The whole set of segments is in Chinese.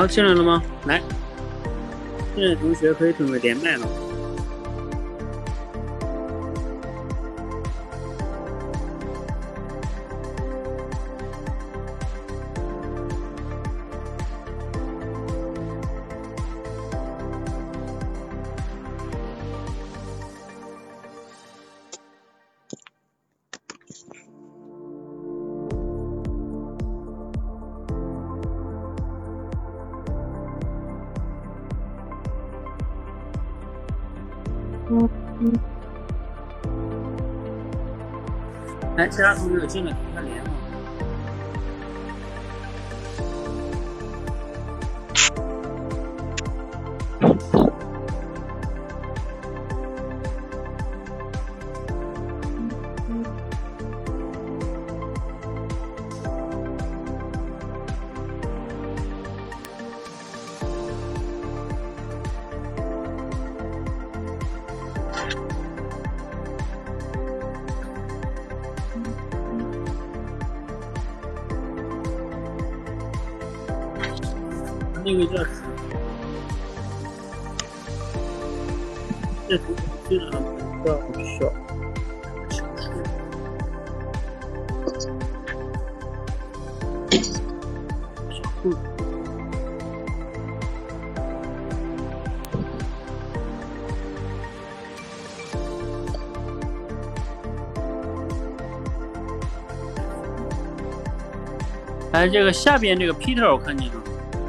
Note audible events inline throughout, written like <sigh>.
好，进来了吗？来，进来同学可以准备连麦了。其他这同学进来了吗？叫小小树。小树。哎，这个下边这个 Peter 我看见了，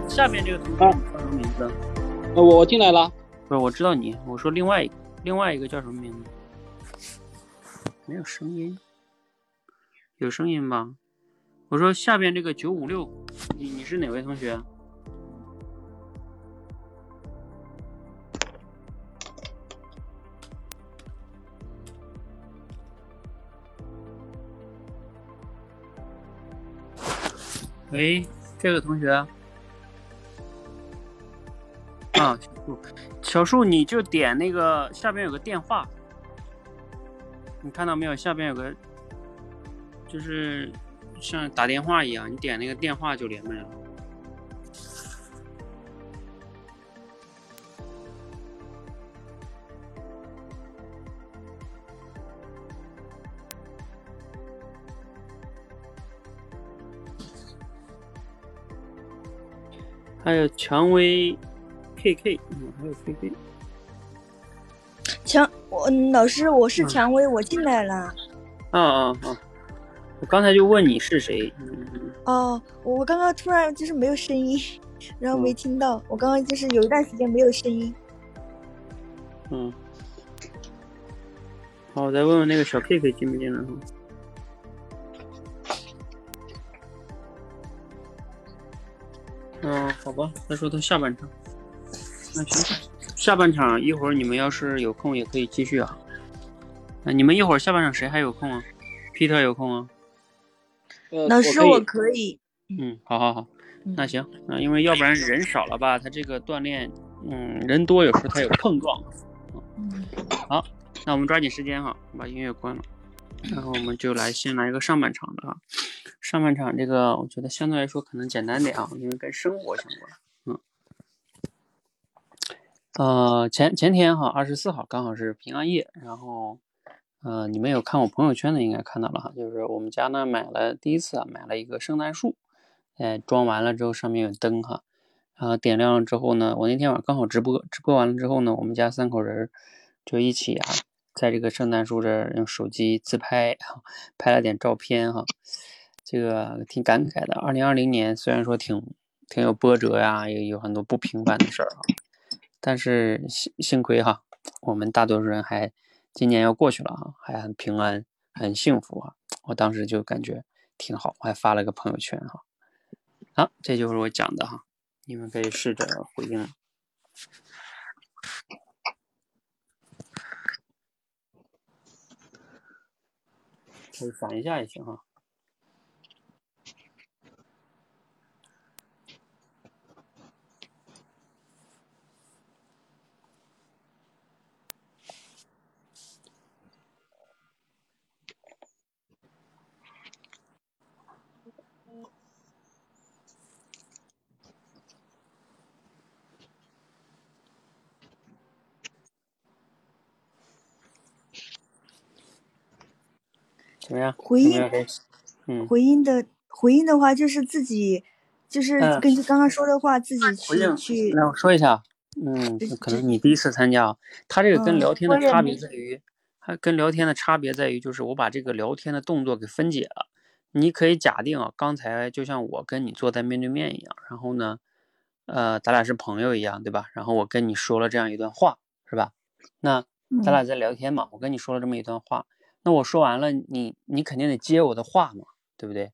下边这个同学叫什么名字？呃，我进来了。不是，我知道你，我说另外一个，另外一个叫什么名字？没有声音，有声音吗？我说下边这个九五六，你你是哪位同学？喂，这个同学啊，小树，小树，你就点那个下边有个电话，你看到没有？下边有个，就是像打电话一样，你点那个电话就连麦了。还有蔷薇 KK，嗯，还有 KK。蔷，我嗯老师，我是蔷薇，我进来了。啊啊啊！我刚才就问你是谁。嗯哦，我刚刚突然就是没有声音，然后没嗯听到。我刚刚就是有一段时间没有声音。嗯。好，我再问问那个小 KK 进不进来哈？嗯，好吧，他说他下半场。那行，下半场一会儿你们要是有空也可以继续啊。那你们一会儿下半场谁还有空啊？Peter 有空啊？呃，老师，我可以。嗯，好好好，那行，那因为要不然人少了吧，他这个锻炼，嗯，人多有时候他有碰撞。嗯好，那我们抓紧时间哈，把音乐关了，然后我们就来先来一个上半场的啊。上半场这个我觉得相对来说可能简单点啊，因为跟生活相关。呃，前前天哈，二十四号刚好是平安夜，然后呃，你们有看我朋友圈的应该看到了哈，就是我们家呢买了第一次啊买了一个圣诞树，哎，装完了之后上面有灯哈，然后点亮了之后呢，我那天晚上刚好直播，直播完了之后呢，我们家三口人就一起啊，在这个圣诞树这儿用手机自拍，拍了点照片哈，这个挺感慨的。二零二零年虽然说挺挺有波折呀，也有很多不平凡的事儿哈，但是幸幸亏哈，我们大多数人还今年要过去了哈，还很平安，很幸福啊。我当时就感觉挺好，我还发了个朋友圈哈。好，这就是我讲的哈，你们可以试着回应。可以反一下也行哈。怎么样？回应有没有人嗯，回应的回应的话，就是自己就是嗯根据刚刚说的话，自己去去那我说一下，嗯这，可能你第一次参加啊，它这个跟嗯聊天的差别在于，它跟聊天的差别在于，就是我把这个聊天的动作给分解了。你可以假定啊，刚才就像我跟你坐在面对面一样，然后呢，呃，咱俩是朋友一样，对吧？然后我跟你说了这样一段话，是吧？那咱俩在聊天嘛，我跟你说了这么一段话，那我说完了，你你肯定得接我的话嘛，对不对？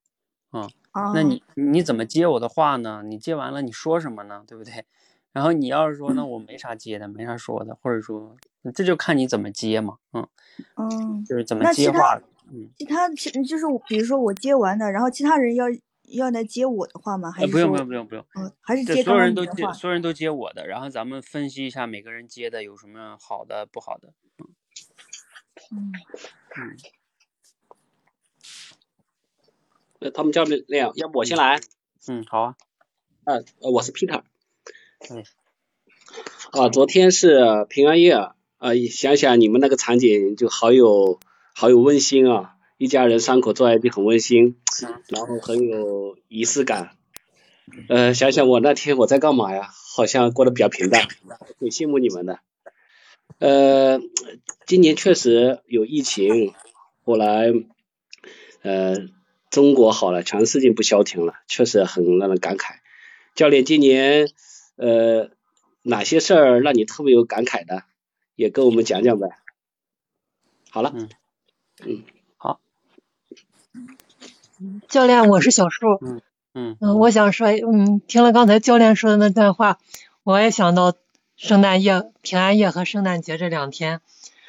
嗯，那你你怎么接我的话呢？你接完了你说什么呢？对不对？然后你要是说那我没啥接的，没啥说的，或者说这就看你怎么接嘛，嗯，嗯，就是怎么接话，嗯，其他其就是我比如说我接完的，然后其他人要要来接我的话吗？还呃，是不用不用不用不用，嗯，还是接刚所有人都？接所有人都接我的，然后咱们分析一下每个人接的有什么好的不好的，嗯嗯，呃，他们教练，要不我先来？嗯，好啊，呃，呃我是 Peter。嗯。啊，昨天是平安夜啊，啊想想你们那个场景就好有好有温馨啊，一家人三口坐在一起很温馨，然后很有仪式感。呃，想想我那天我在干嘛呀？好像过得比较平淡，挺羡慕你们的。呃，今年确实有疫情，后来呃中国好了，全世界不消停了，确实很让人感慨。教练，今年呃哪些事儿让你特别有感慨的，也跟我们讲讲呗。好了，嗯嗯，好，教练，我是小树。嗯嗯，我想说，嗯，听了刚才教练说的那段话，我也想到圣诞夜、平安夜和圣诞节这两天，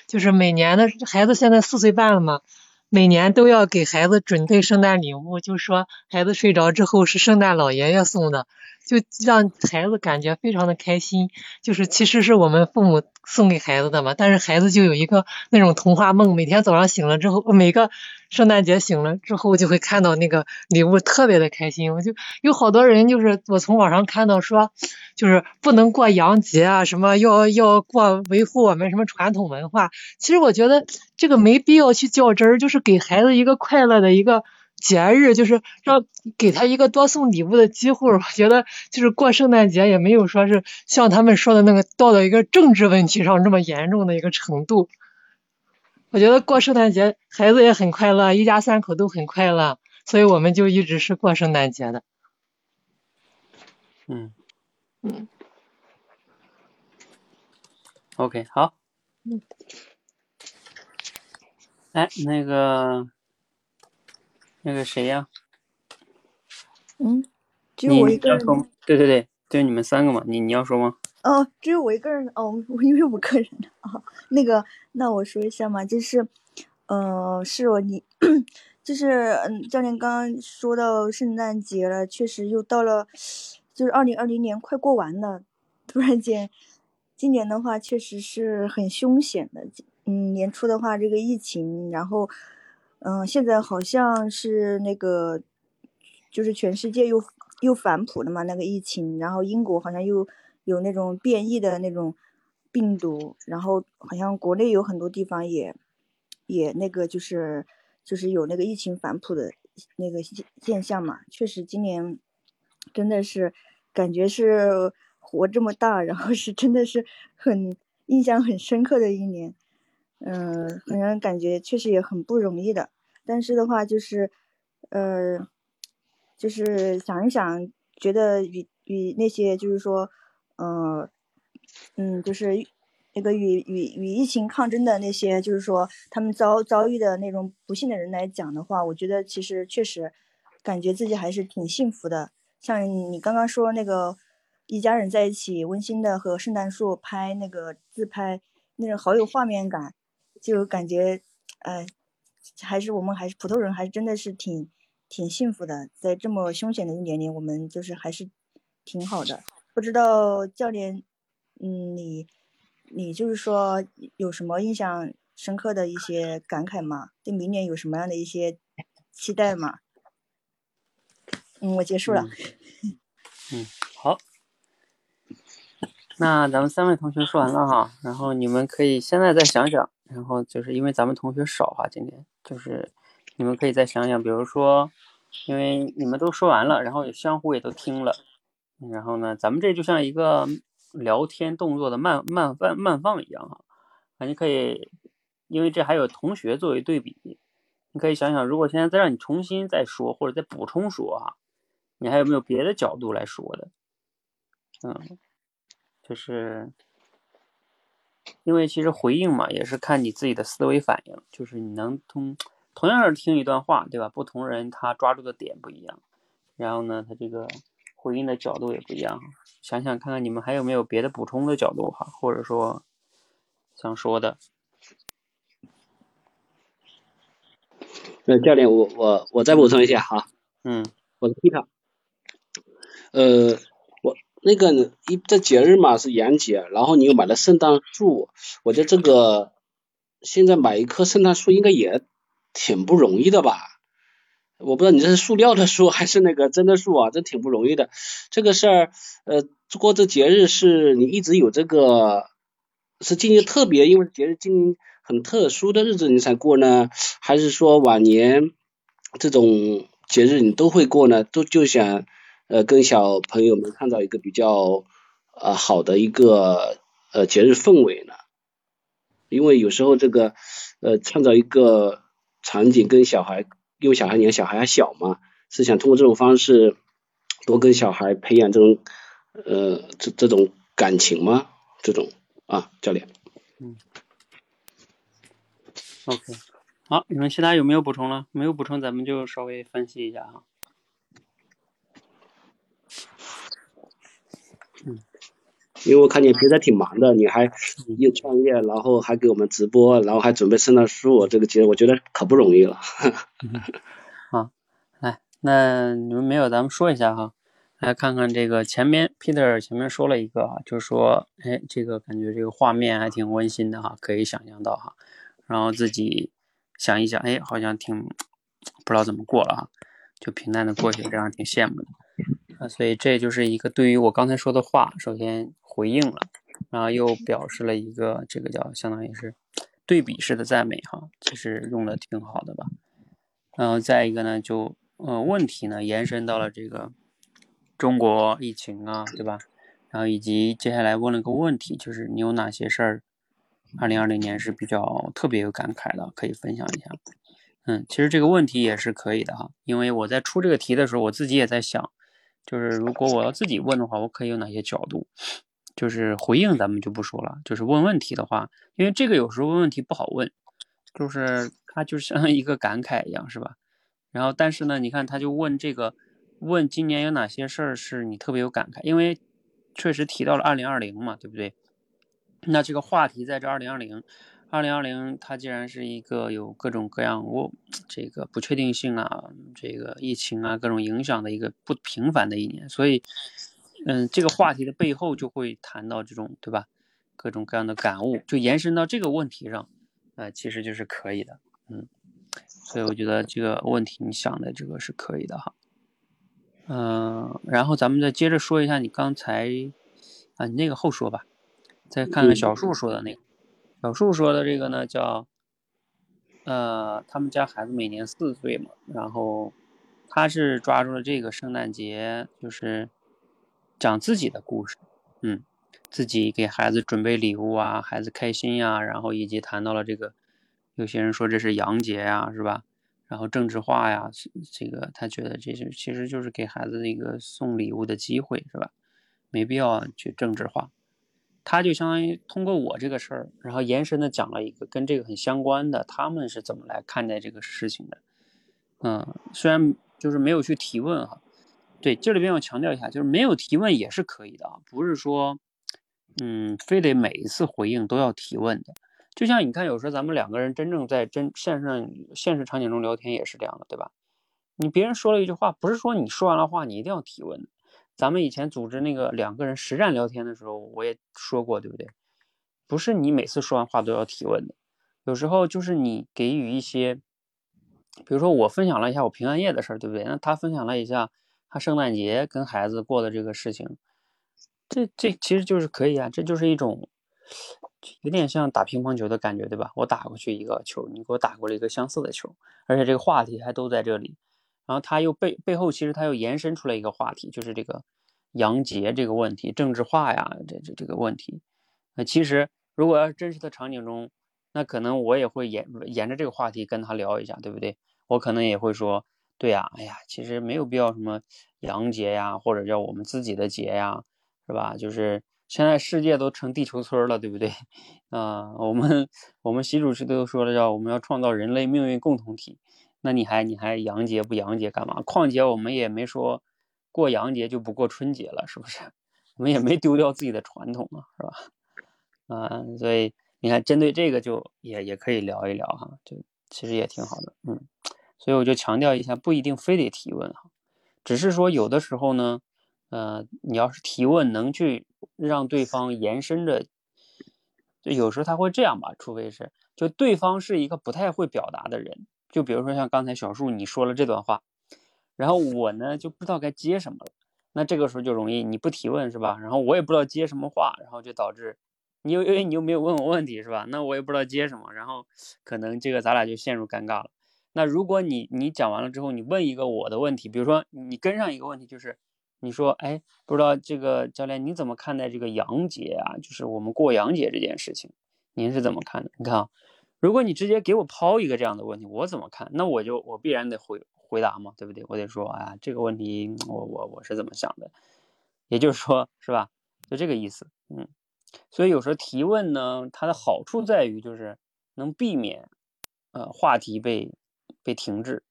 就是每年的孩子现在四岁半了嘛，每年都要给孩子准备圣诞礼物，就说孩子睡着之后是圣诞老爷爷送的，就让孩子感觉非常的开心。就是其实是我们父母送给孩子的嘛，但是孩子就有一个那种童话梦，每天早上醒了之后，每个圣诞节醒了之后就会看到那个礼物，特别的开心。我就有好多人就是我从网上看到说，就是不能过洋节啊，什么要要过维护我们什么传统文化。其实我觉得这个没必要去较真儿，就是给孩子一个快乐的一个。节日就是让给他一个多送礼物的机会，我觉得就是过圣诞节也没有说是像他们说的那个到了一个政治问题上这么严重的一个程度。我觉得过圣诞节孩子也很快乐，一家三口都很快乐，所以我们就一直是过圣诞节的。嗯。嗯，OK，好，嗯，哎，那个那个谁呀、嗯，只有我一个人？对对对，就你们三个嘛，你你要说吗？哦，只有我一个人哦，我因为五个人 <laughs> 啊、那个，那我说一下嘛，就是，呃，是我你，<clears throat> 就是嗯，教练刚刚说到圣诞节了，确实又到了，就是二零二零年快过完了，突然间，今年的话确实是很凶险的，嗯，年初的话这个疫情，然后，嗯、现在好像是那个，就是全世界又又反哺了嘛，那个疫情，然后英国好像又。有那种变异的那种病毒，然后好像国内有很多地方也也那个就是就是有那个疫情反哺的那个现现象嘛。确实，今年真的是感觉是活这么大，然后是真的是很印象很深刻的一年。嗯，好像感觉确实也很不容易的。但是的话，就是呃，就是想一想，觉得与与那些就是说。呃，嗯，就是那个与与与疫情抗争的那些，就是说他们遭遭遇的那种不幸的人来讲的话，我觉得其实确实感觉自己还是挺幸福的。像你刚刚说那个一家人在一起温馨的和圣诞树拍那个自拍，那种好有画面感，就感觉哎，还是我们还是普通人，还是真的是挺挺幸福的。在这么凶险的一年里，我们就是还是挺好的。不知道教练，嗯，你你就是说有什么印象深刻的一些感慨吗？对明年有什么样的一些期待吗？嗯，我结束了。嗯，嗯好。那咱们三位同学说完了哈，然后你们可以现在再想想，然后就是因为咱们同学少哈，今天就是你们可以再想想，比如说，因为你们都说完了，然后也相互也都听了，然后呢，咱们这就像一个聊天动作的慢慢慢慢放一样哈，啊，你可以，因为这还有同学作为对比，你可以想想，如果现在再让你重新再说或者再补充说哈，你还有没有别的角度来说的？嗯，就是。因为其实回应嘛，也是看你自己的思维反应，就是你能通同样是听一段话，对吧？不同人他抓住的点不一样，然后呢，他这个回应的角度也不一样。想想看看你们还有没有别的补充的角度哈，或者说想说的。那教练，我我我再补充一下哈。嗯。我是 Peter。呃。那个一这节日嘛是洋节，然后你又买了圣诞树，我觉得这个现在买一棵圣诞树应该也挺不容易的吧？我不知道你这是塑料的树还是那个真的树啊？这挺不容易的。这个事儿，呃，过这节日是你一直有这个是今年特别，因为节日今年很特殊的日子你才过呢，还是说往年这种节日你都会过呢？都就想。呃，跟小朋友们创造一个比较呃好的一个呃节日氛围呢，因为有时候这个呃创造一个场景跟小孩，因为小孩你看小孩还小嘛，是想通过这种方式多跟小孩培养这种呃这这种感情吗？这种啊，教练。嗯。OK，好，你们其他有没有补充了？没有补充，咱们就稍微分析一下哈。因为我看你平时挺忙的，你还又创业，然后还给我们直播，然后还准备圣诞树，这个节我觉得可不容易了。<laughs> 好，来，那你们没有，咱们说一下哈，来看看这个前面 Peter 前面说了一个啊，就是说，哎，这个感觉这个画面还挺温馨的哈，可以想象到哈，然后自己想一想，哎，好像挺不知道怎么过了哈，就平淡的过去，这样挺羡慕的。啊，所以这就是一个对于我刚才说的话，首先回应了，然后又表示了一个这个叫相当于是对比式的赞美哈，其实用的挺好的吧。然后再一个呢，就呃问题呢延伸到了这个中国疫情啊，对吧？然后以及接下来问了个问题，就是你有哪些事儿，二零二零年是比较特别有感慨的，可以分享一下。嗯，其实这个问题也是可以的哈，因为我在出这个题的时候，我自己也在想。就是如果我要自己问的话，我可以有哪些角度？就是回应咱们就不说了。就是问问题的话，因为这个有时候问问题不好问，就是他就像一个感慨一样，是吧？然后但是呢，你看他就问这个，问今年有哪些事儿是你特别有感慨？因为确实提到了二零二零嘛，对不对？那这个话题在这二零二零。二零二零，它既然是一个有各种各样我这个不确定性啊，这个疫情啊各种影响的一个不平凡的一年，所以，嗯，这个话题的背后就会谈到这种，对吧？各种各样的感悟，就延伸到这个问题上，呃，其实就是可以的，嗯，所以我觉得这个问题你想的这个是可以的哈，嗯，然后咱们再接着说一下你刚才啊，你那个后说吧，再看看小树说的那个。小树说的这个呢，叫，呃，他们家孩子每年四岁嘛，然后他是抓住了这个圣诞节，就是讲自己的故事，嗯，自己给孩子准备礼物啊，孩子开心呀，然后以及谈到了这个，有些人说这是洋节呀，是吧？然后政治化呀，这个他觉得这是其实就是给孩子一个送礼物的机会，是吧？没必要去政治化。他就相当于通过我这个事儿，然后延伸的讲了一个跟这个很相关的，他们是怎么来看待这个事情的。嗯，虽然就是没有去提问哈，对，这里边我强调一下，就是没有提问也是可以的啊，不是说，嗯，非得每一次回应都要提问的。就像你看，有时候咱们两个人真正在真线上现实场景中聊天也是这样的，对吧？你别人说了一句话，不是说你说完了话你一定要提问。咱们以前组织那个两个人实战聊天的时候，我也说过，对不对？不是你每次说完话都要提问的，有时候就是你给予一些，比如说我分享了一下我平安夜的事儿，对不对？那他分享了一下他圣诞节跟孩子过的这个事情，这这其实就是可以啊，这就是一种有点像打乒乓球的感觉，对吧？我打过去一个球，你给我打过来一个相似的球，而且这个话题还都在这里。然后他又背背后其实他又延伸出来一个话题，就是这个杨杰这个问题，政治化呀，这这这个问题。那其实如果要是真实的场景中，那可能我也会沿沿着这个话题跟他聊一下，对不对？我可能也会说，对呀，哎呀，其实没有必要什么洋节呀，或者叫我们自己的节呀，是吧？就是现在世界都成地球村了，对不对？<laughs> 啊，我们我们习主席都说了，叫我们要创造人类命运共同体。那你还你还洋节不洋节干嘛？况且我们也没说过洋节就不过春节了，是不是？<laughs> 我们也没丢掉自己的传统啊，是吧？啊，所以你看，针对这个就也也可以聊一聊哈，就其实也挺好的，嗯。所以我就强调一下，不一定非得提问哈，只是说有的时候呢，呃，你要是提问能去让对方延伸着，就有时候他会这样吧，除非是就对方是一个不太会表达的人。就比如说像刚才小树你说了这段话，然后我呢就不知道该接什么了，那这个时候就容易你不提问是吧？然后我也不知道接什么话，然后就导致你又因为你又没有问我问题是吧？那我也不知道接什么，然后可能这个咱俩就陷入尴尬了。那如果你你讲完了之后，你问一个我的问题，比如说你跟上一个问题，就是你说哎，不知道这个教练你怎么看待这个阳节啊？就是我们过阳节这件事情，您是怎么看的？你看啊。如果你直接给我抛一个这样的问题，我怎么看？那我就我必然得回回答嘛，对不对？我得说，哎呀，这个问题我我我是怎么想的？也就是说，是吧？就这个意思，嗯。所以有时候提问呢，它的好处在于就是能避免呃话题被被停滞，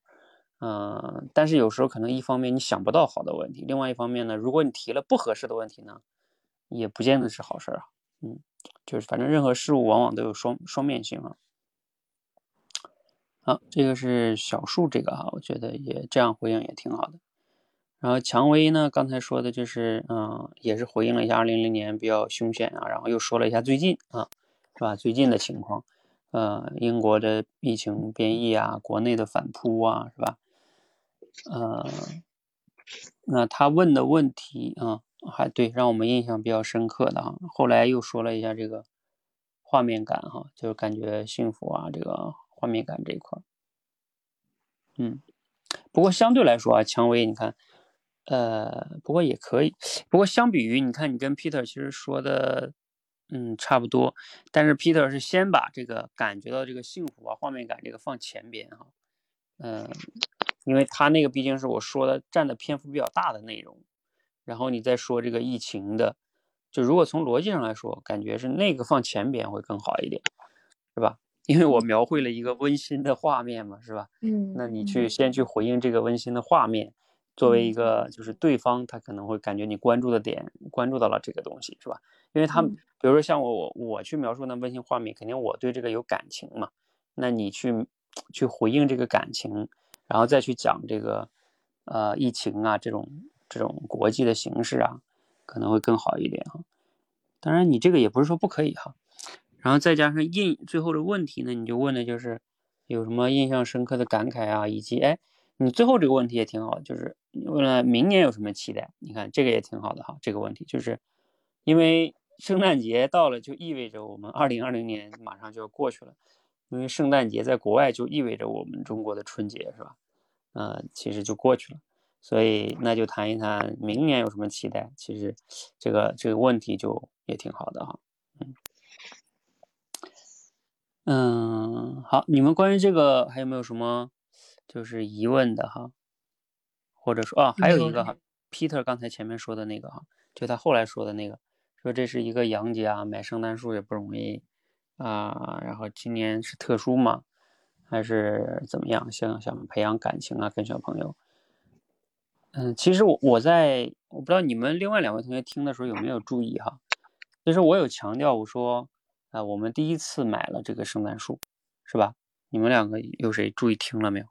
嗯。但是有时候可能一方面你想不到好的问题，另外一方面呢，如果你提了不合适的问题呢，也不见得是好事啊，嗯。就是反正任何事物往往都有双双面性啊。好，这个是小树这个哈，我觉得也这样回应也挺好的。然后蔷薇呢，刚才说的就是，嗯，也是回应了一下二零零年比较凶险啊，然后又说了一下最近啊，是吧？最近的情况，呃，英国的疫情变异啊，国内的反扑啊，是吧？呃，那他问的问题啊，还对，让我们印象比较深刻的哈。后来又说了一下这个画面感哈，就是感觉幸福啊，这个。画面感这一块，嗯，不过相对来说啊，蔷薇，你看，呃，不过也可以，不过相比于你看，你跟 Peter 其实说的，嗯，差不多，但是 Peter 是先把这个感觉到这个幸福啊，画面感这个放前边哈，嗯，因为他那个毕竟是我说的占的篇幅比较大的内容，然后你再说这个疫情的，就如果从逻辑上来说，感觉是那个放前边会更好一点，是吧？因为我描绘了一个温馨的画面嘛，是吧？嗯，那你去先去回应这个温馨的画面，作为一个就是对方他可能会感觉你关注的点关注到了这个东西，是吧？因为他比如说像我我我去描述那温馨画面，肯定我对这个有感情嘛，那你去去回应这个感情，然后再去讲这个呃疫情啊这种这种国际的形势啊，可能会更好一点哈。当然你这个也不是说不可以哈。然后再加上印最后的问题呢，你就问的就是有什么印象深刻的感慨啊，以及哎，你最后这个问题也挺好，就是问了明年有什么期待？你看这个也挺好的哈，这个问题就是因为圣诞节到了，就意味着我们二零二零年马上就要过去了，因为圣诞节在国外就意味着我们中国的春节是吧？呃，其实就过去了，所以那就谈一谈明年有什么期待。其实这个这个问题就也挺好的哈，嗯。嗯，好，你们关于这个还有没有什么就是疑问的哈？或者说啊，还有一个哈，Peter 刚才前面说的那个哈，就他后来说的那个，说这是一个洋节啊，买圣诞树也不容易啊，然后今年是特殊嘛，还是怎么样？想想培养感情啊，跟小朋友。嗯，其实我我在我不知道你们另外两位同学听的时候有没有注意哈，其实我有强调我说。啊，我们第一次买了这个圣诞树，是吧？你们两个有谁注意听了没有？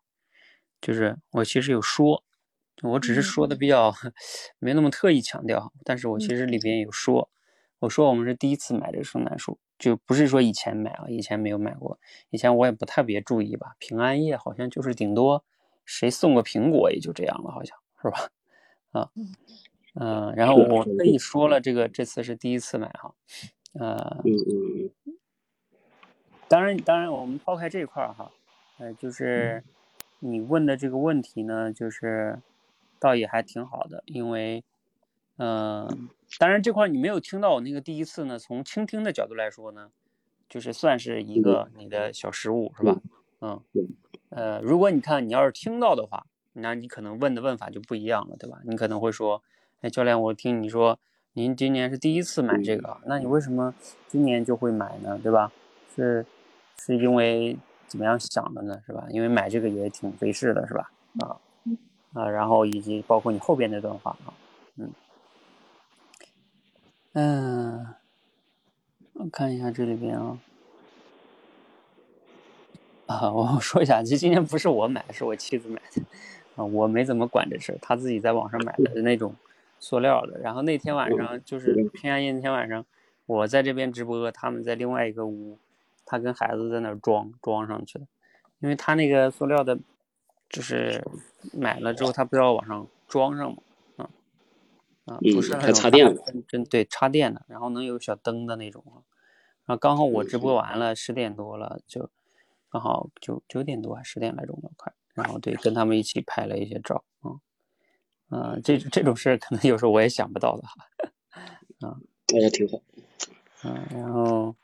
就是我其实有说，我只是说的比较没那么特意强调，但是我其实里边有说，我说我们是第一次买这个圣诞树，就不是说以前买啊，以前没有买过，以前我也不特别注意吧。平安夜好像就是顶多谁送个苹果也就这样了，好像是吧？啊，嗯，然后我特意说了这个，这次是第一次买哈。呃，嗯嗯当然，当然，我们抛开这一块儿哈，呃，就是你问的这个问题呢，就是倒也还挺好的，因为，嗯，当然这块你没有听到我那个第一次呢，从倾听的角度来说呢，就是算是一个你的小失误，是吧？嗯，呃，如果你看你要是听到的话，那你可能问的问法就不一样了，对吧？你可能会说，哎，教练，我听你说您今年是第一次买这个，那你为什么今年就会买呢？对吧？是是因为怎么样想的呢？是吧？因为买这个也挺费事的，是吧？啊啊，然后以及包括你后边那段话啊，嗯嗯，我看一下这里边啊。啊，我说一下，其实今天不是我买，是我妻子买的，啊，我没怎么管这事，她自己在网上买的那种塑料的。然后那天晚上就是平安夜那天晚上，我在这边直播，他们在另外一个屋，他跟孩子在那装装上去的，因为他那个塑料的，就是买了之后他不要往上装上嘛，啊啊，不是还插电的真对插电的，然后能有小灯的那种啊，然后刚好我直播完了，十点多了就。刚好九九点多还十点来钟了，快。然后对，跟他们一起拍了一些照，啊，嗯，这这种事可能有时候我也想不到的哈，啊，<laughs> 那也挺好，嗯，然后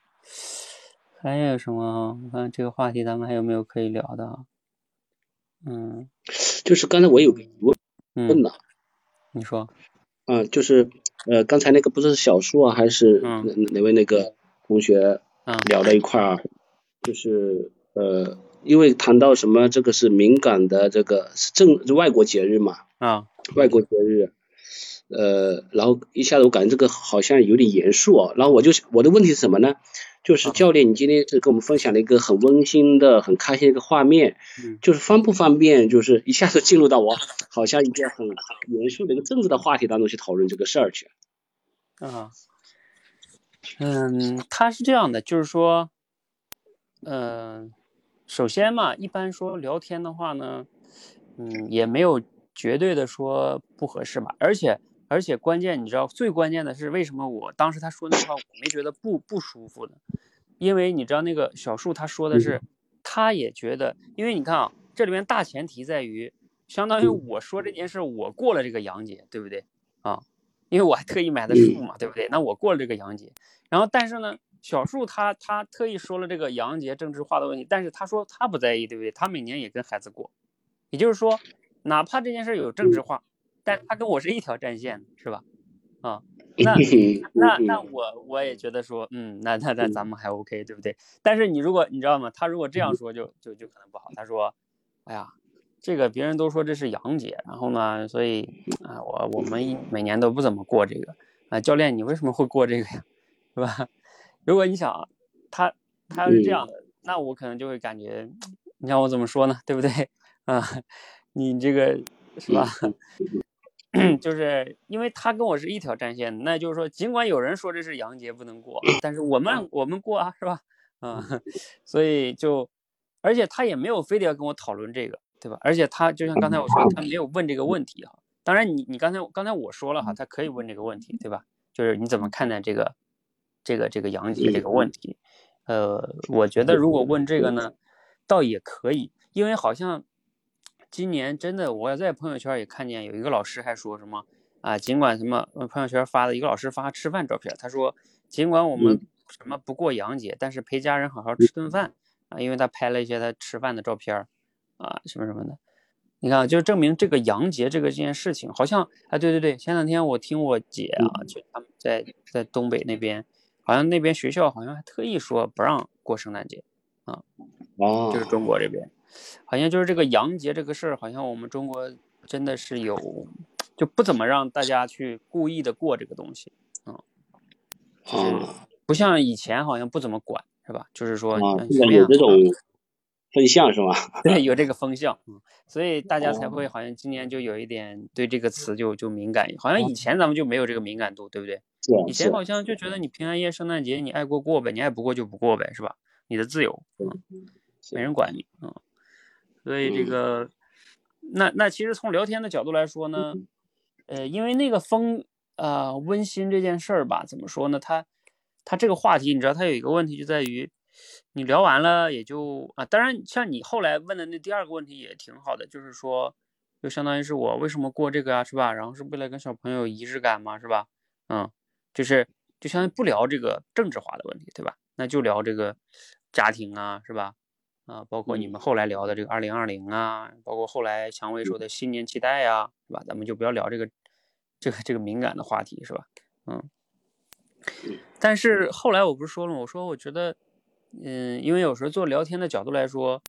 还有什么？我看这个话题咱们还有没有可以聊的？嗯，<sniffs> 就是刚才我有个疑问问了，你说，嗯，就是呃，刚才那个不是小树啊，还是哪哪位那个同学聊在一块儿，就是。呃，因为谈到什么，这个是敏感的，这个是正外国节日嘛，啊，外国节日，呃，然后一下子我感觉这个好像有点严肃哦，然后我就我的问题是什么呢？就是教练，你今天是跟我们分享了一个很温馨的、很开心的一个画面，就是方不方便，就是一下子进入到我好像一个很严肃的一个政治的话题当中去讨论这个事儿去？啊，嗯，他是这样的，就是说，嗯。首先嘛，一般说聊天的话呢，嗯，也没有绝对的说不合适吧。而且，而且关键，你知道最关键的是为什么我当时他说那话我没觉得不不舒服呢？因为你知道那个小树他说的是，他也觉得，因为你看啊，这里面大前提在于，相当于我说这件事我过了这个阳节，对不对啊？因为我还特意买的树嘛，对不对？那我过了这个阳节，然后但是呢？小树他他特意说了这个杨节政治化的问题，但是他说他不在意，对不对？他每年也跟孩子过，也就是说，哪怕这件事有政治化，但他跟我是一条战线，是吧？啊，<laughs> 那那那我我也觉得说，嗯，那那那咱们还 OK，对不对？但是你如果你知道吗？他如果这样说，就就就可能不好。他说，哎呀，这个别人都说这是杨节，然后呢，所以啊，我我们每年都不怎么过这个啊。教练，你为什么会过这个呀？是吧？如果你想，他他要是这样的，那我可能就会感觉，你让我怎么说呢？对不对？啊，你这个是吧？<clears throat> 就是因为他跟我是一条战线，那就是说，尽管有人说这是阳节不能过，但是我们我们过啊，是吧？嗯，所以就，而且他也没有非得要跟我讨论这个，对吧？而且他就像刚才我说，他没有问这个问题哈。当然，你你刚才刚才我说了哈，他可以问这个问题，对吧？就是你怎么看待这个？这个这个阳节这个问题，呃，我觉得如果问这个呢，倒也可以，因为好像今年真的，我在朋友圈也看见有一个老师还说什么啊，尽管什么朋友圈发的一个老师发吃饭照片，他说尽管我们什么不过洋节，但是陪家人好好吃顿饭啊，因为他拍了一些他吃饭的照片啊，什么什么的，你看，就证明这个洋节这个这件事情，好像啊，对对对，前两天我听我姐啊，就他们在在东北那边。好像那边学校好像还特意说不让过圣诞节，啊，哦，就是中国这边，好像就是这个洋节这个事儿，好像我们中国真的是有，就不怎么让大家去故意的过这个东西，啊，就是不像以前好像不怎么管，是吧？就是说有这种风向是吧？对，有这个风向，嗯，所以大家才会好像今年就有一点对这个词就就敏感，好像以前咱们就没有这个敏感度，对不对？以前好像就觉得你平安夜、圣诞节你爱过过呗，你爱不过就不过呗，是吧？你的自由，嗯，没人管你，嗯。所以这个，那那其实从聊天的角度来说呢，呃，因为那个风啊温馨这件事儿吧，怎么说呢？它它这个话题，你知道，它有一个问题就在于，你聊完了也就啊，当然像你后来问的那第二个问题也挺好的，就是说，就相当于是我为什么过这个啊，是吧？然后是为了跟小朋友仪式感嘛，是吧？嗯，就是就相当于不聊这个政治化的问题，对吧？那就聊这个家庭啊，是吧？啊，包括你们后来聊的这个二零二零啊，包括后来蔷薇说的新年期待呀，是吧？咱们就不要聊这个这个这个敏感的话题，是吧？嗯。但是后来我不是说了吗？我说我觉得，嗯，因为有时候做聊天的角度来说，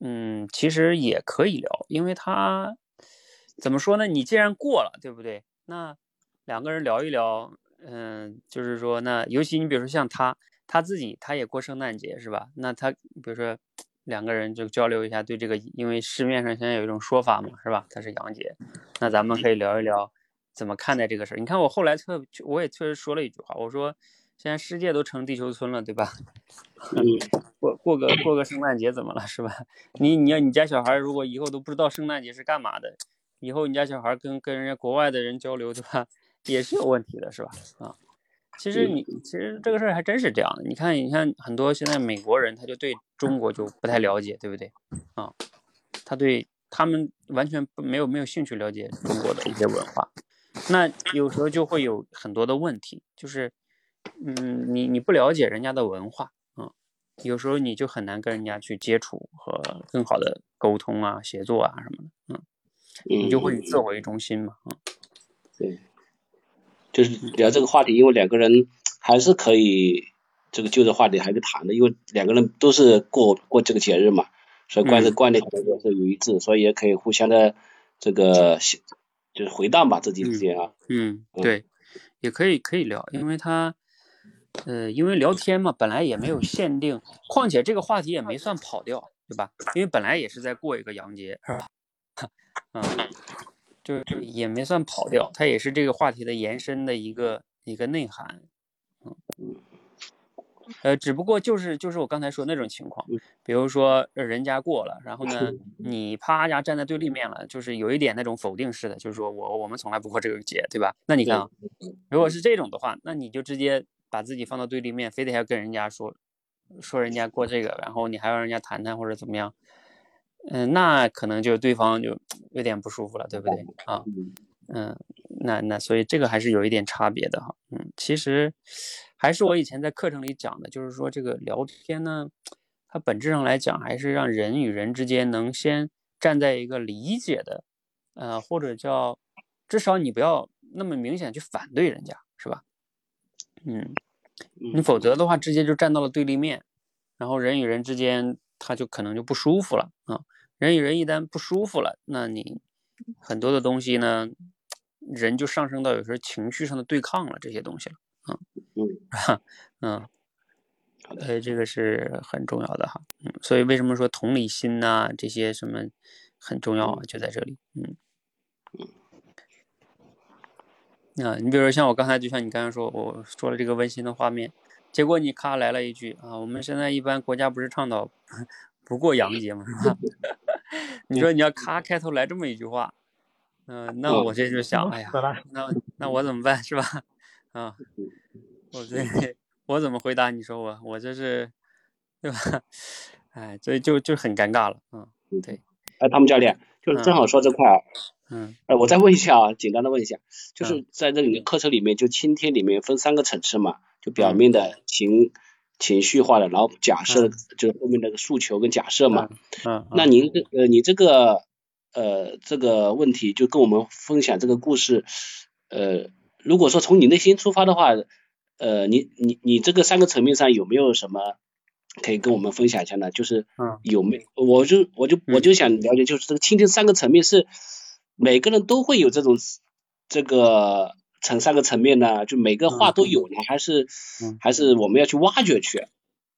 嗯，其实也可以聊，因为他怎么说呢？你既然过了，对不对？那两个人聊一聊，嗯，就是说，那尤其你比如说像他，他自己他也过圣诞节，是吧？那他比如说两个人就交流一下，对这个，因为市面上现在有一种说法嘛，是吧？他是杨节，那咱们可以聊一聊。怎么看待这个事儿？你看我后来特，我也确实说了一句话，我说现在世界都成地球村了，对吧？<laughs> 过过个过个圣诞节怎么了，是吧？你你要你家小孩如果以后都不知道圣诞节是干嘛的，以后你家小孩跟跟人家国外的人交流，对吧？也是有问题的，是吧？啊，其实你其实这个事儿还真是这样的。你看，你看很多现在美国人他就对中国就不太了解，对不对？啊，他对他们完全没有没有兴趣了解中国的一些文化。那有时候就会有很多的问题，就是，嗯，你你不了解人家的文化，嗯，有时候你就很难跟人家去接触和更好的沟通啊、协作啊什么的，嗯，你就会以自我为中心嘛，嗯，对，就是聊这个话题，因为两个人还是可以这个就这话题还是谈的，因为两个人都是过过这个节日嘛，所以观的观点可能是有一致，所以也可以互相的这个。就是回荡吧，自己之间啊，嗯，对，也可以可以聊，因为他，呃，因为聊天嘛，本来也没有限定，况且这个话题也没算跑掉，对吧？因为本来也是在过一个洋节，是吧？嗯，<laughs> 就就也没算跑掉，它也是这个话题的延伸的一个一个内涵，嗯。呃，只不过就是就是我刚才说那种情况，比如说人家过了，然后呢，你啪家站在对立面了，就是有一点那种否定式的，就是说我我们从来不过这个节，对吧？那你看啊，如果是这种的话，那你就直接把自己放到对立面，非得要跟人家说说人家过这个，然后你还要人家谈谈或者怎么样，嗯，那可能就对方就 <tsk> 有点不舒服了，对不对啊？嗯，那那所以这个还是有一点差别的哈，嗯，其实。还是我以前在课程里讲的，就是说这个聊天呢，它本质上来讲还是让人与人之间能先站在一个理解的，呃，或者叫至少你不要那么明显去反对人家，是吧？嗯，你否则的话直接就站到了对立面，然后人与人之间他就可能就不舒服了啊。人与人一旦不舒服了，那你很多的东西呢，人就上升到有时候情绪上的对抗了这些东西了。嗯嗯嗯，呃，这个是很重要的哈，嗯，所以为什么说同理心呐这些什么很重要啊？就在这里，嗯嗯，啊，你比如说像我刚才，就像你刚才说，我说了这个温馨的画面，结果你咔来了一句啊，我们现在一般国家不是倡导不过洋节吗？是吧？<laughs> 你说你要咔开头来这么一句话，嗯，那我这就想，哎呀，那那我怎么办是吧？啊，我这我怎么回答？你说我我这是对吧？<laughs> 哎，所以就就很尴尬了。嗯，对。哎，他们教练就是正好说这块儿。嗯。哎，我再问一下啊，简单的问一下，就是在这里面课程里面，就倾听里面分三个层次嘛，就表面的情情绪化的，然后假设就是后面那个诉求跟假设嘛。嗯。那您这呃，你这个呃这个问题就跟我们分享这个故事，呃。如果说从你内心出发的话，呃，你你你这个三个层面上有没有什么可以跟我们分享一下呢？就是有没，我就我就我就想了解，就是这个倾听三个层面是每个人都会有这种这个层三个层面呢？就每个话都有呢，还是还是我们要去挖掘去？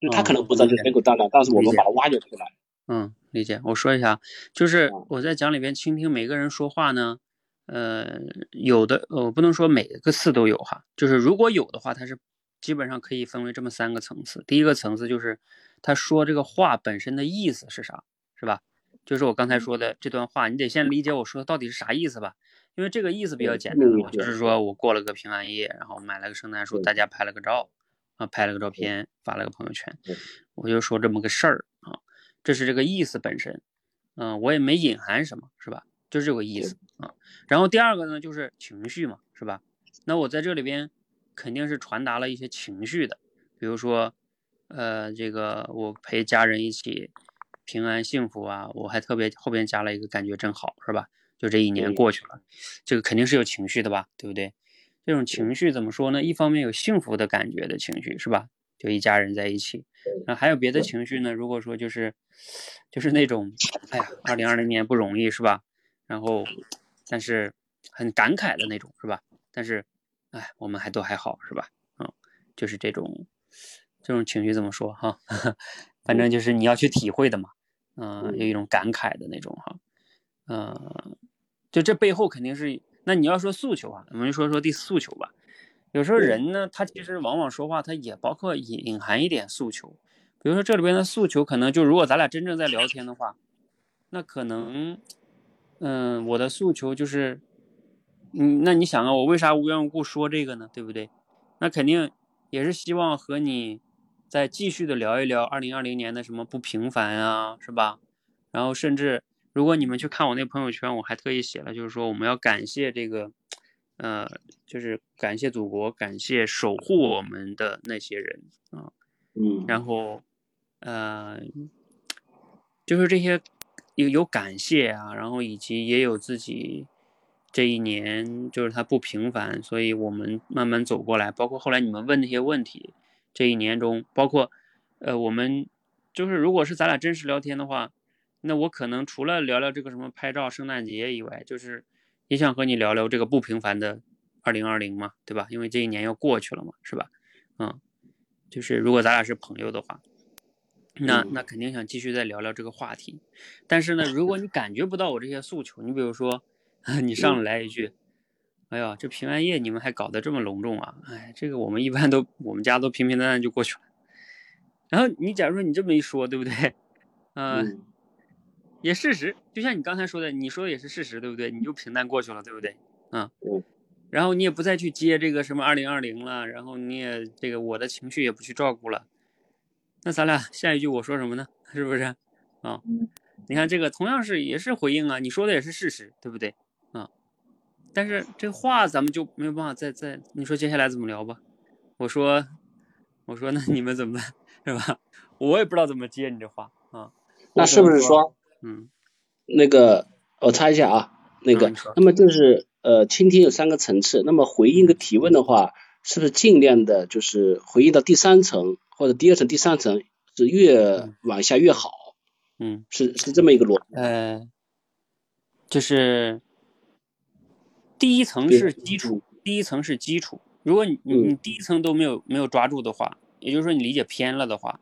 就他可能不知道就结果当然，但是我们把它挖掘出来。嗯，理解。我说一下，就是我在讲里边倾听每个人说话呢。呃，有的，我不能说每个次都有哈，就是如果有的话，它是基本上可以分为这么三个层次。第一个层次就是他说这个话本身的意思是啥，是吧？就是我刚才说的这段话，你得先理解我说的到底是啥意思吧？因为这个意思比较简单，就是说我过了个平安夜，然后买了个圣诞树，大家拍了个照啊，拍了个照片发了个朋友圈，我就说这么个事儿啊，这是这个意思本身，嗯、我也没隐含什么，是吧？就是这个意思啊。然后第二个呢，就是情绪嘛，是吧？那我在这里边肯定是传达了一些情绪的，比如说，呃，这个我陪家人一起平安幸福啊，我还特别后边加了一个感觉真好，是吧？就这一年过去了，这个肯定是有情绪的吧，对不对？这种情绪怎么说呢？一方面有幸福的感觉的情绪，是吧？就一家人在一起，然后还有别的情绪呢？如果说就是就是那种，哎呀，二零二零年不容易，是吧？然后但是很感慨的那种，是吧？但是，哎，我们还都还好，是吧？嗯，就是这种这种情绪怎么说哈？<laughs> 反正就是你要去体会的嘛，嗯、有一种感慨的那种哈，嗯、就这背后肯定是，那你要说诉求啊，我们就说说第诉求吧。有时候人呢，他其实往往说话，他也包括隐隐含一点诉求。比如说这里边的诉求，可能就如果咱俩真正在聊天的话，那可能，嗯，我的诉求就是，嗯，那你想啊，我为啥无缘无故说这个呢？对不对？那肯定也是希望和你再继续的聊一聊二零二零年的什么不平凡啊，是吧？然后甚至如果你们去看我那朋友圈，我还特意写了，就是说我们要感谢这个，呃，就是感谢祖国，感谢守护我们的那些人啊。嗯，然后，呃，就是这些有有感谢啊，然后以及也有自己这一年就是它不平凡，所以我们慢慢走过来，包括后来你们问那些问题，这一年中，包括呃我们就是如果是咱俩真实聊天的话，那我可能除了聊聊这个什么拍照、圣诞节以外，就是也想和你聊聊这个不平凡的二零二零嘛，对吧？因为这一年要过去了嘛，是吧？嗯。就是如果咱俩是朋友的话，那那肯定想继续再聊聊这个话题。但是呢，如果你感觉不到我这些诉求，你比如说，<laughs> 你上来一句，哎呀，这平安夜你们还搞得这么隆重啊？哎，这个我们一般都我们家都平平淡淡就过去了。然后你假如说你这么一说，对不对？<laughs> 呃，嗯也事实，就像你刚才说的，你说的也是事实，对不对？你就平淡过去了，对不对？啊，嗯然后你也不再去接这个什么二零二零了，然后你也这个我的情绪也不去照顾了，那咱俩下一句我说什么呢？是不是？啊嗯，你看这个同样是也是回应啊，你说的也是事实，对不对？啊，但是这话咱们就没有办法再再，你说接下来怎么聊吧？我说，我说那你们怎么办？<laughs> 是吧？我也不知道怎么接你这话啊。那是不是说嗯，那个我猜一下啊，那个嗯，那么就是呃，倾听有三个层次，那么回应的提问的话，是不是尽量的就是回应到第三层或者第二层、第三层是越嗯往下越好？嗯，是是这么一个逻辑。呃，就是第一层是基础，第一层是基础。如果你你第一层都没有没有抓住的话，也就是说你理解偏了的话，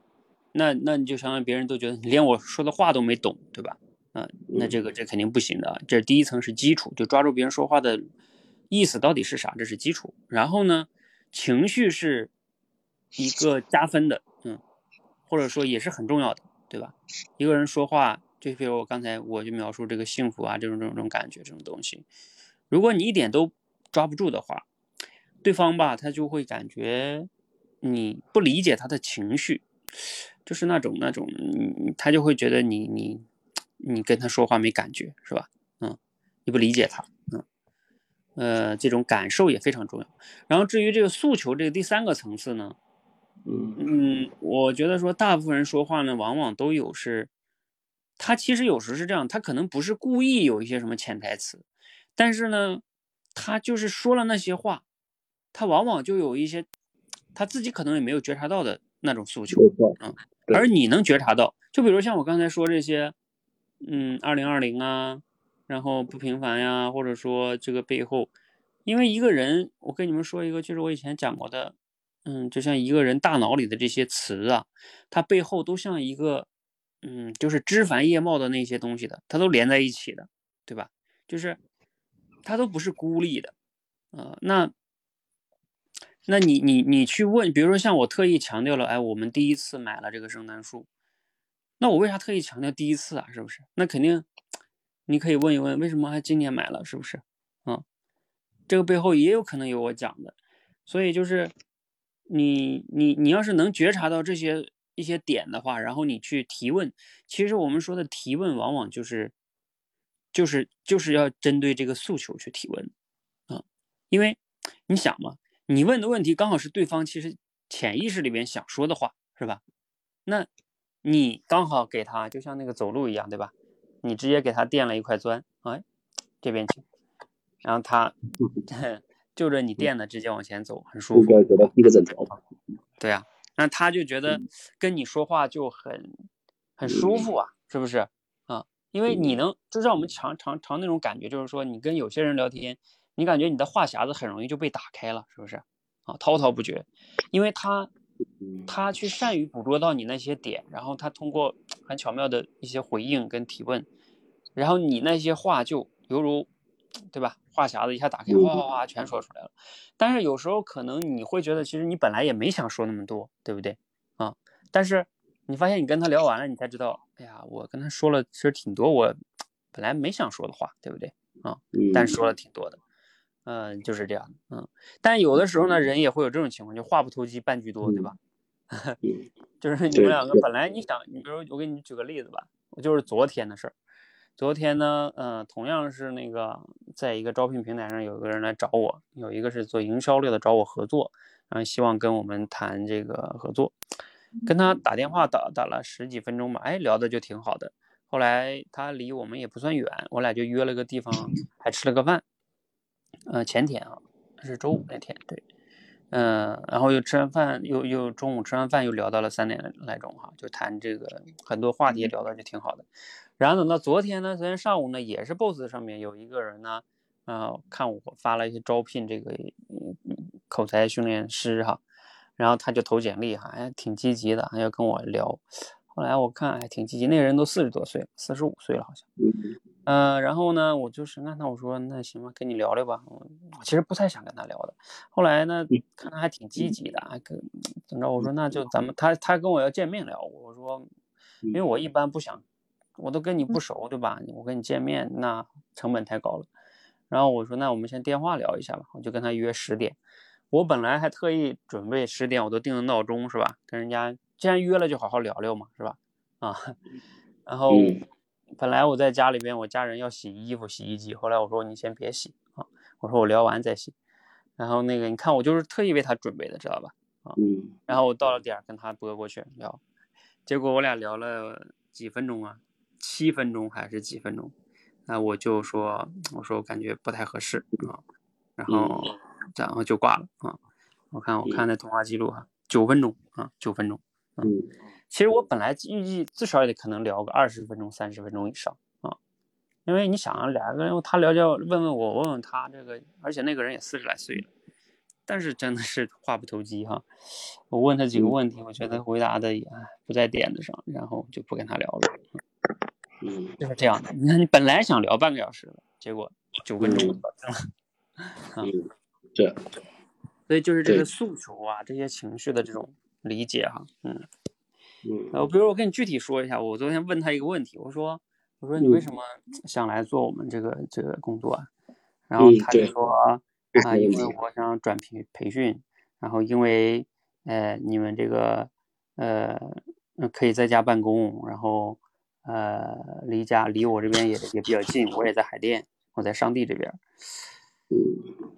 那那你就相当于别人都觉得你连我说的话都没懂，对吧？啊、那这个这肯定不行的啊。这第一层是基础，就抓住别人说话的意思到底是啥，这是基础。然后呢，情绪是一个加分的，嗯，或者说也是很重要的，对吧？一个人说话，就比如我刚才我就描述这个幸福啊，这种这种这种感觉，这种东西，如果你一点都抓不住的话，对方吧，他就会感觉你不理解他的情绪，就是那种那种，嗯，他就会觉得你你你跟他说话没感觉，是吧？嗯，你不理解他，嗯，呃，这种感受也非常重要。然后至于这个诉求这个第三个层次呢，嗯嗯，我觉得说大部分人说话呢，往往都有是，他其实有时是这样，他可能不是故意有一些什么潜台词，但是呢，他就是说了那些话，他往往就有一些他自己可能也没有觉察到的那种诉求，没错，对而你能觉察到。就比如像我刚才说这些，嗯，二零二零啊，然后不平凡呀，或者说这个背后，因为一个人，我跟你们说一个，就是我以前讲过的，嗯，就像一个人大脑里的这些词啊，它背后都像一个，嗯，就是枝繁叶茂的那些东西的，它都连在一起的，对吧？就是它都不是孤立的，呃，那。那你你你去问，比如说像我特意强调了，哎，我们第一次买了这个圣诞树，那我为啥特意强调第一次啊？是不是？那肯定，你可以问一问，为什么还今年买了？是不是？啊、这个背后也有可能有我讲的，所以就是，你你你要是能觉察到这些一些点的话，然后你去提问，其实我们说的提问往往就是就是就是要针对这个诉求去提问啊，因为你想嘛，你问的问题刚好是对方其实潜意识里边想说的话，是吧？那你刚好给他就像那个走路一样，对吧？你直接给他垫了一块砖，哎，这边请，然后他 <laughs> 就着你垫的直接往前走，很舒服。给他递个枕头。对呀、那他就觉得跟你说话就很很舒服啊，是不是啊？因为你能，就让我们常常常那种感觉，就是说你跟有些人聊天，你感觉你的话匣子很容易就被打开了，是不是啊？滔滔不绝，因为他他去善于捕捉到你那些点，然后他通过 <tsk> 很巧妙的一些回应跟提问，然后你那些话就犹如，对吧？话匣子一下打开，哗哗哗全说出来了。但是有时候可能你会觉得，其实你本来也没想说那么多，对不对啊？但是你发现你跟他聊完了，你才知道，哎呀，我跟他说了其实挺多我本来没想说的话，对不对啊？但是说了挺多的，嗯、就是这样，嗯。但有的时候呢，人也会有这种情况，就话不投机半句多，对吧？<laughs> 就是你们两个本来你想，你比如我给你举个例子吧，就是昨天的事儿。昨天呢，嗯、同样是那个在一个招聘平台上，有一个人来找我，有一个是做营销类的找我合作，然后希望跟我们谈这个合作。跟他打电话打打了十几分钟吧，哎，聊的就挺好的。后来他离我们也不算远，我俩就约了个地方，还吃了个饭。呃，前天啊，是周五那天，对，嗯、然后又吃完饭，又又中午吃完饭又聊到了三点来钟哈，就谈这个很多话题聊的就挺好的。然后等到昨天呢，昨天上午呢，也是 BOSS 上面有一个人呢，呃，看我发了一些招聘这个嗯口才训练师哈，然后他就投简历哈，哎，挺积极的，还要跟我聊。后来我看还挺积极，那个人都四十多岁了，四十五岁了好像。呃，然后呢，我就是那那我说那行吧，跟你聊聊吧。我我其实不太想跟他聊的。后来呢，看他还挺积极的，还跟怎么着？我说那就咱们他他跟我要见面聊，我说因为我一般不想，我都跟你不熟，对吧？我跟你见面那成本太高了。然后我说那我们先电话聊一下吧，我就跟他约十点。我本来还特意准备十点，我都定了闹钟是吧？跟人家既然约了就好好聊聊嘛，是吧？啊，然后嗯本来我在家里边，我家人要洗衣服、洗衣机，后来我说你先别洗啊，我说我聊完再洗。然后那个你看我就是特意为他准备的，知道吧？嗯然后我到了点儿跟他拨过去聊，结果我俩聊了几分钟啊，七分钟还是几分钟？那我就说，我说我感觉不太合适啊，然后然后就挂了啊。我看我看那通话记录啊，九分钟啊，九分钟。嗯其实我本来预计至少也得可能聊个二十分钟、三十分钟以上啊，因为你想啊，两个人他聊聊，问问我，问问他，这个而且那个人也四十来岁了，但是真的是话不投机哈。我问他几个问题，我觉得回答的也哎不在点子上，然后就不跟他聊了，嗯就是这样的。你看，你本来想聊半个小时的，结果九分钟了。<laughs> 嗯，对所以就是这个诉求啊，这些情绪的这种理解哈，嗯。嗯呃，比如我跟你具体说一下，我昨天问他一个问题，我说，我说你为什么想来做我们这个这个工作啊？然后嗯他就说啊，啊因为我想转培培训，然后因为呃你们这个呃呃可以在家办公，然后呃离家离我这边也也比较近，我也在海淀，我在上地这边儿。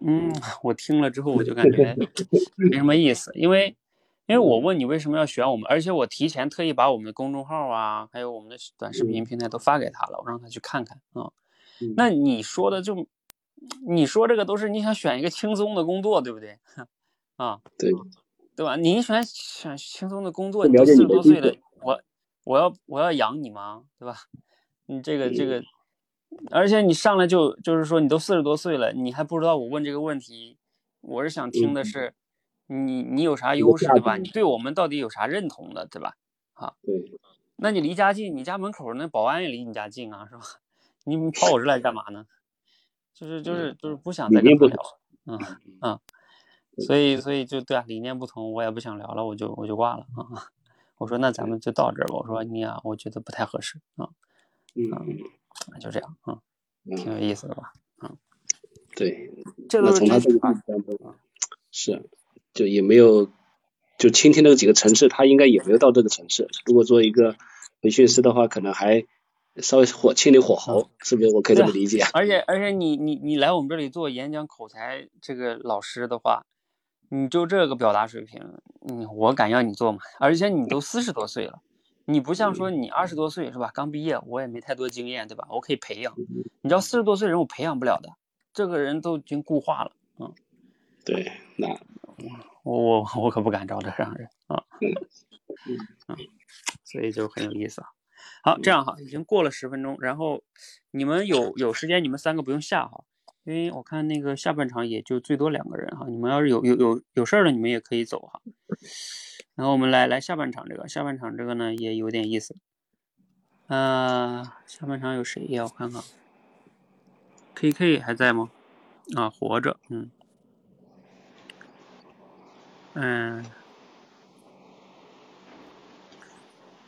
嗯，我听了之后我就感觉 <laughs> 没什么意思，因为因为我问你为什么要选我们，而且我提前特意把我们的公众号啊，还有我们的短视频平台都发给他了，我让他去看看啊。嗯那你说的就，你说这个都是你想选一个轻松的工作，对不对？啊，对对吧？你选选轻松的工作，你都四十多岁了，我我要我要养你吗？对吧？你这个这个，而且你上来就就是说你都四十多岁了，你还不知道我问这个问题，我是想听的是你你有啥优势对吧？你对我们到底有啥认同的对吧？对，那你离家近，你家门口那保安也离你家近啊，是吧？<laughs> 你跑我这来干嘛呢？就是就是就是不想再理念不跟他聊了，嗯嗯，所以所以就对啊，理念不同，我也不想聊了，我就我就挂了啊。我说那咱们就到这儿吧。我说你啊，我觉得不太合适啊，嗯就这样啊，嗯挺有意思的吧？对，这都是从他这个真实发地方，是就也没有就倾听那几个层次，他应该也没有到这个层次。如果做一个培训师的话，可能还稍微火清理火候，是不是？我可以这么理解。而且而且你你你来我们这里做演讲口才这个老师的话，你就这个表达水平，嗯，我敢要你做吗？而且你都四十多岁了，你不像说你二十多岁是吧？刚毕业，我也没太多经验，对吧？我可以培养。你知道四十多岁人我培养不了的，这个人都已经固化了，嗯。对，那我我我可不敢招这样人啊。嗯，所以就很有意思啊。好，这样哈，已经过了十分钟，然后你们有有时间，你们三个不用下哈，因为我看那个下半场也就最多两个人哈，你们要是有有有有事儿了，你们也可以走哈。然后我们来来下半场这个，下半场这个呢也有点意思。呃，下半场有谁呀？我看看，K K 还在吗？啊，活着，嗯，嗯。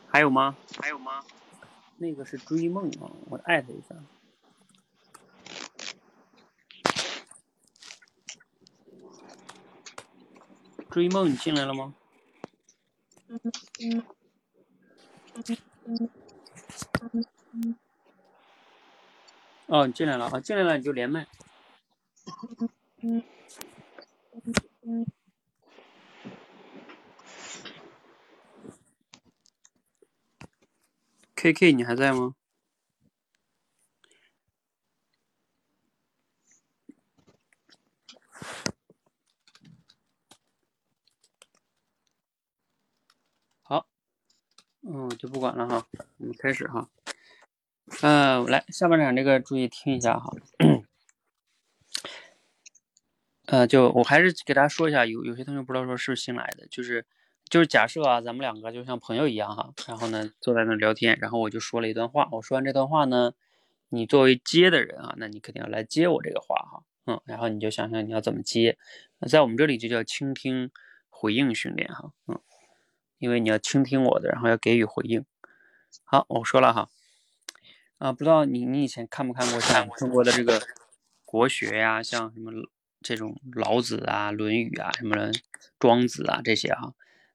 还有吗？还有吗？那个是追梦啊，我艾特一下。追梦，你进来了吗？嗯嗯嗯嗯嗯嗯哦，你进来了啊，进来了你就连麦嗯嗯嗯嗯。K K，你还在吗？好，嗯，就不管了哈，我们开始哈。嗯，来下半场这个注意听一下哈。呃，就我还是给大家说一下，有有些同学不知道说是新来的，就是。就是假设啊，咱们两个就像朋友一样哈，然后呢坐在那聊天，然后我就说了一段话，我说完这段话呢，你作为接的人啊，那你肯定要来接我这个话哈，嗯，然后你就想想你要怎么接，在我们这里就叫倾听回应训练哈，嗯，因为你要倾听我的，然后要给予回应。好，我说了哈，啊，不知道你你以前看不看过像中国的这个国学呀，像什么这种老子啊、论语啊、什么庄子啊这些哈。啊，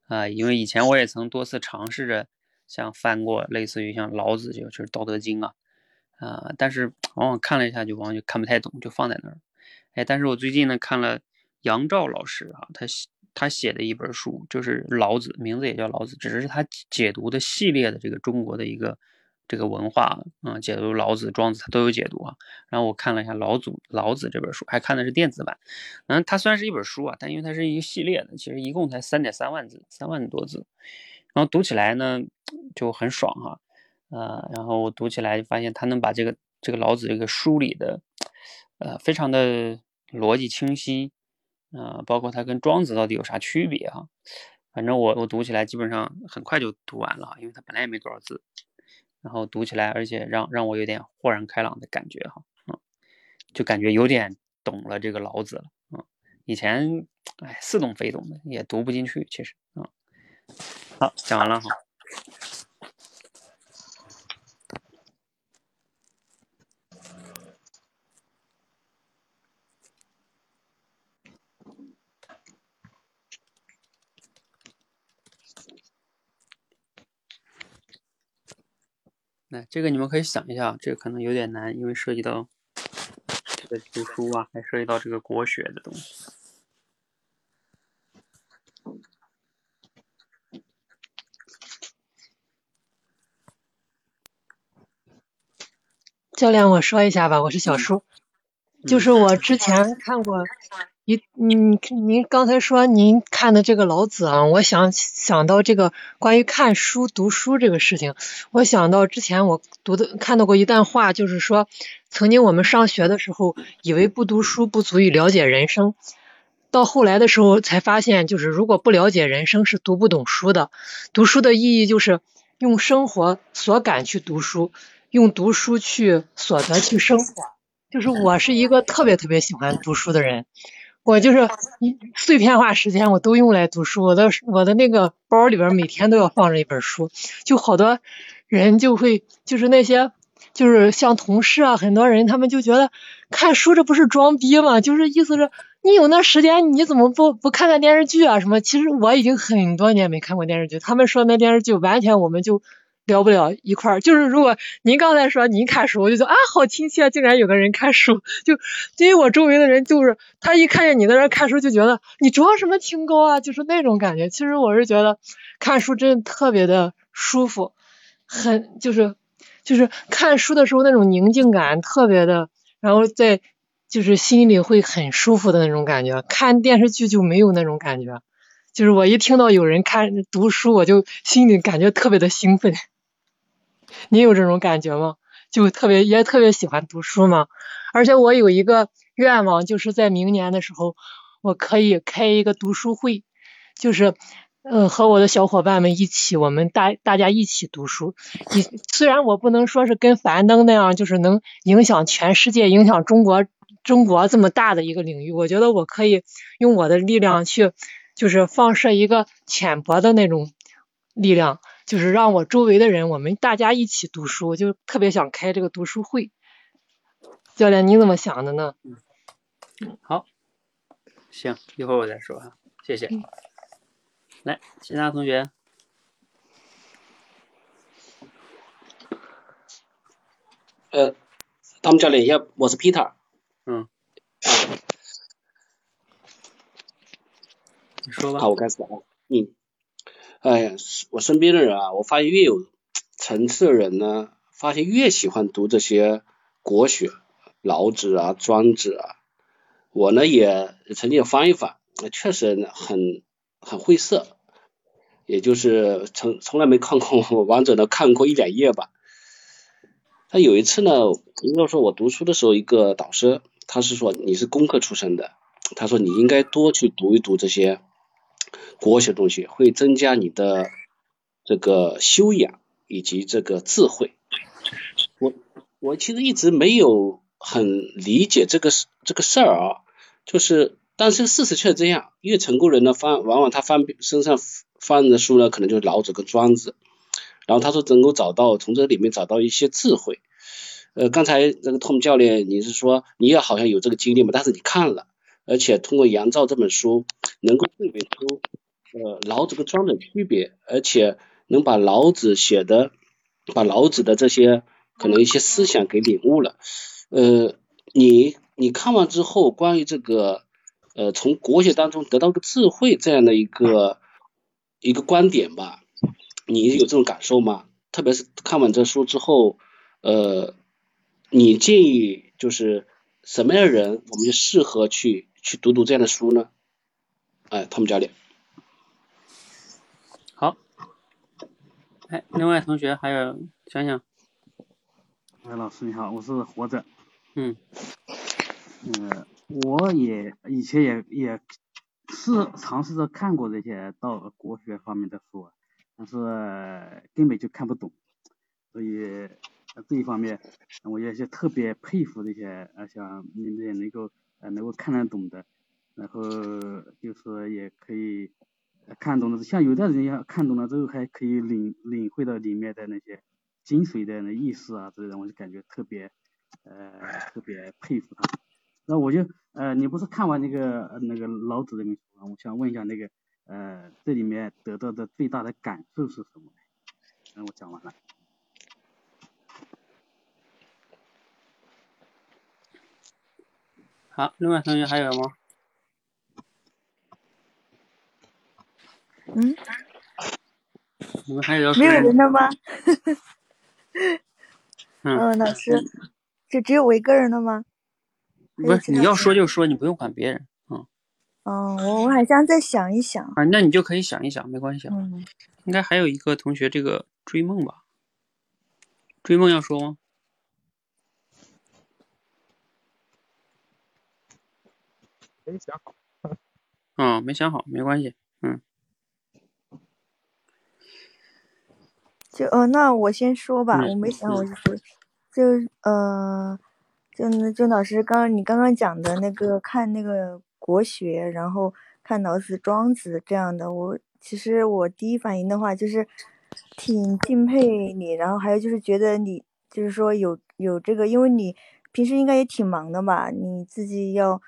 啊因为以前我也曾多次尝试着像翻过类似于像老子就就是《道德经》啊，啊，但是 <tsk> 往往看了一下就往往就看不太懂，就放在那儿。哎，但是我最近呢看了杨照老师啊，他他写的一本书，就是老子，名字也叫老子，只是他解读的系列的这个中国的一个。这个文化啊，解读老子、庄子，他都有解读啊。然后我看了一下老祖老子这本书，还看的是电子版。嗯，它虽然是一本书啊，但因为它是一个系列的，其实一共才三点三万字，三万多字。然后读起来呢就很爽哈。呃，然后我读起来就发现他能把这个这个老子这个梳理的，呃，非常的逻辑清晰。呃，包括他跟庄子到底有啥区别啊？反正我我读起来基本上很快就读完了，因为它本来也没多少字。然后读起来，而且让让我有点豁然开朗的感觉哈，嗯，就感觉有点懂了这个老子了，嗯，以前哎似懂非懂的，也读不进去，其实，嗯，好，讲完了哈。来，这个你们可以想一下，这个可能有点难，因为涉及到这个读书啊，还涉及到这个国学的东西。教练，我说一下吧，我是小叔，就是我之前看过。一，您您刚才说您看的这个老子啊，我想想到这个关于看书读书这个事情，我想到之前我读的看到过一段话，就是说曾经我们上学的时候，以为不读书不足以了解人生，到后来的时候才发现，就是如果不了解人生是读不懂书的。读书的意义就是用生活所感去读书，用读书去所得去生活。就是我是一个特别特别喜欢读书的人。我就是一碎片化时间，我都用来读书。我的我的那个包里边每天都要放着一本书，就好多人就会就是那些就是像同事啊，很多人他们就觉得看书这不是装逼吗？就是意思是你有那时间，你怎么不不看看电视剧啊？什么？其实我已经很多年没看过电视剧，他们说那电视剧完全我们就聊不了一块儿。就是如果您刚才说您看书，我就觉得啊，好亲切，竟然有个人看书。就因为我周围的人，就是他一看见你在那看书，就觉得你装什么清高啊，就是那种感觉。其实我是觉得看书真的特别的舒服，很就是就是看书的时候那种宁静感特别的，然后在。就是心里会很舒服的那种感觉，看电视剧就没有那种感觉。就是我一听到有人看读书，我就心里感觉特别的兴奋。你有这种感觉吗？就特别也特别喜欢读书嘛。而且我有一个愿望，就是在明年的时候，我可以开一个读书会，就是呃和我的小伙伴们一起，我们大大家一起读书。你虽然我不能说是跟樊登那样，就是能影响全世界，影响中国。中国这么大的一个领域，我觉得我可以用我的力量去，就是放射一个浅薄的那种力量，就是让我周围的人，我们大家一起读书，就特别想开这个读书会。教练，你怎么想的呢？好，行，一会儿我再说哈，谢谢。来，其他同学。呃，他们教练，要我是 Peter。嗯，你说吧。好，我开始啊。嗯，哎呀，我身边的人啊，我发现越有层次的人呢，发现越喜欢读这些国学，老子啊、庄子啊。我呢也曾经翻一翻，确实很很晦涩，也就是从从来没看过完整的看过一两页吧。他有一次呢，应该说我读书的时候，一个导师。他是说你是工科出身的，他说你应该多去读一读这些国学东西，会增加你的这个修养以及这个智慧。我我其实一直没有很理解这个这个事儿啊，就是但是事实却是这样，越成功人呢翻往往他翻身上翻的书呢，可能就是老子跟庄子，然后他说能够找到从这里面找到一些智慧。呃，刚才这个 Tom 教练，你是说你也好像有这个经历嘛？但是你看了，而且通过《杨照》这本书，能够辨别出呃老子跟庄子的区别，而且能把老子写的，把老子的这些可能一些思想给领悟了。呃，你你看完之后，关于这个呃从国学当中得到个智慧这样的一个一个观点吧，你有这种感受吗？特别是看完这书之后，呃。你建议就是什么样的人，我们就适合去去读读这样的书呢？哎，汤姆教练。好。哎，另外同学还有想想。哎，老师你好，我是活着。嗯。嗯，我也以前也也是尝试着看过这些道国学方面的书，但是根本就看不懂，所以。这一方面，我也是特别佩服这些呃像你们也能够呃能够看得懂的，然后就是也可以看懂了，像有的人要看懂了之后还可以领领会到里面的那些精髓的那意思啊之类的，我就感觉特别呃特别佩服他。那我就呃你不是看完那个那个老子的名书吗？我想问一下那个呃这里面得到的最大的感受是什么？嗯，我讲完了。好，另外同学还有吗？嗯？你们还有要没有人了吗？嗯，老师，就只有我一个人了吗？不是，你要说就说，你不用管别人。嗯。哦，我我还想再想一想。啊，那你就可以想一想，没关系。嗯。应该还有一个同学，这个追梦吧？追梦要说吗？没想好，嗯，没想好，没关系，嗯。就呃，那我先说吧，我没想我就说，就呃，就就老师刚刚你刚刚讲的那个看那个国学，然后看老子、庄子这样的，我其实我第一反应的话就是挺敬佩你，然后还有就是觉得你就是说有有这个，因为你平时应该也挺忙的吧，你自己要。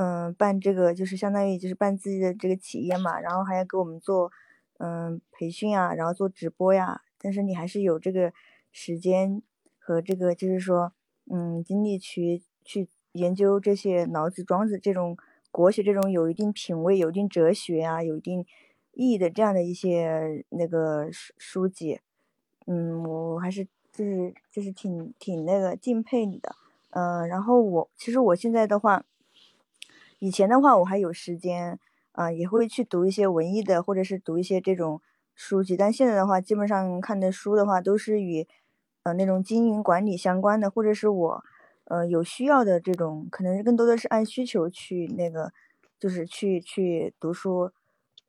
嗯、办这个就是相当于就是办自己的这个企业嘛，然后还要给我们做嗯、培训啊，然后做直播呀，但是你还是有这个时间和这个就是说嗯精力去去研究这些老子、庄子这种国学这种有一定品位、有一定哲学啊、有一定意义的这样的一些那个书书籍，嗯，我还是就是就是挺挺那个敬佩你的，嗯、然后我其实我现在的话，以前的话我还有时间，啊、也会去读一些文艺的，或者是读一些这种书籍，但现在的话，基本上看的书的话都是与呃那种经营管理相关的，或者是我呃有需要的这种，可能更多的是按需求去那个，就是去去读书，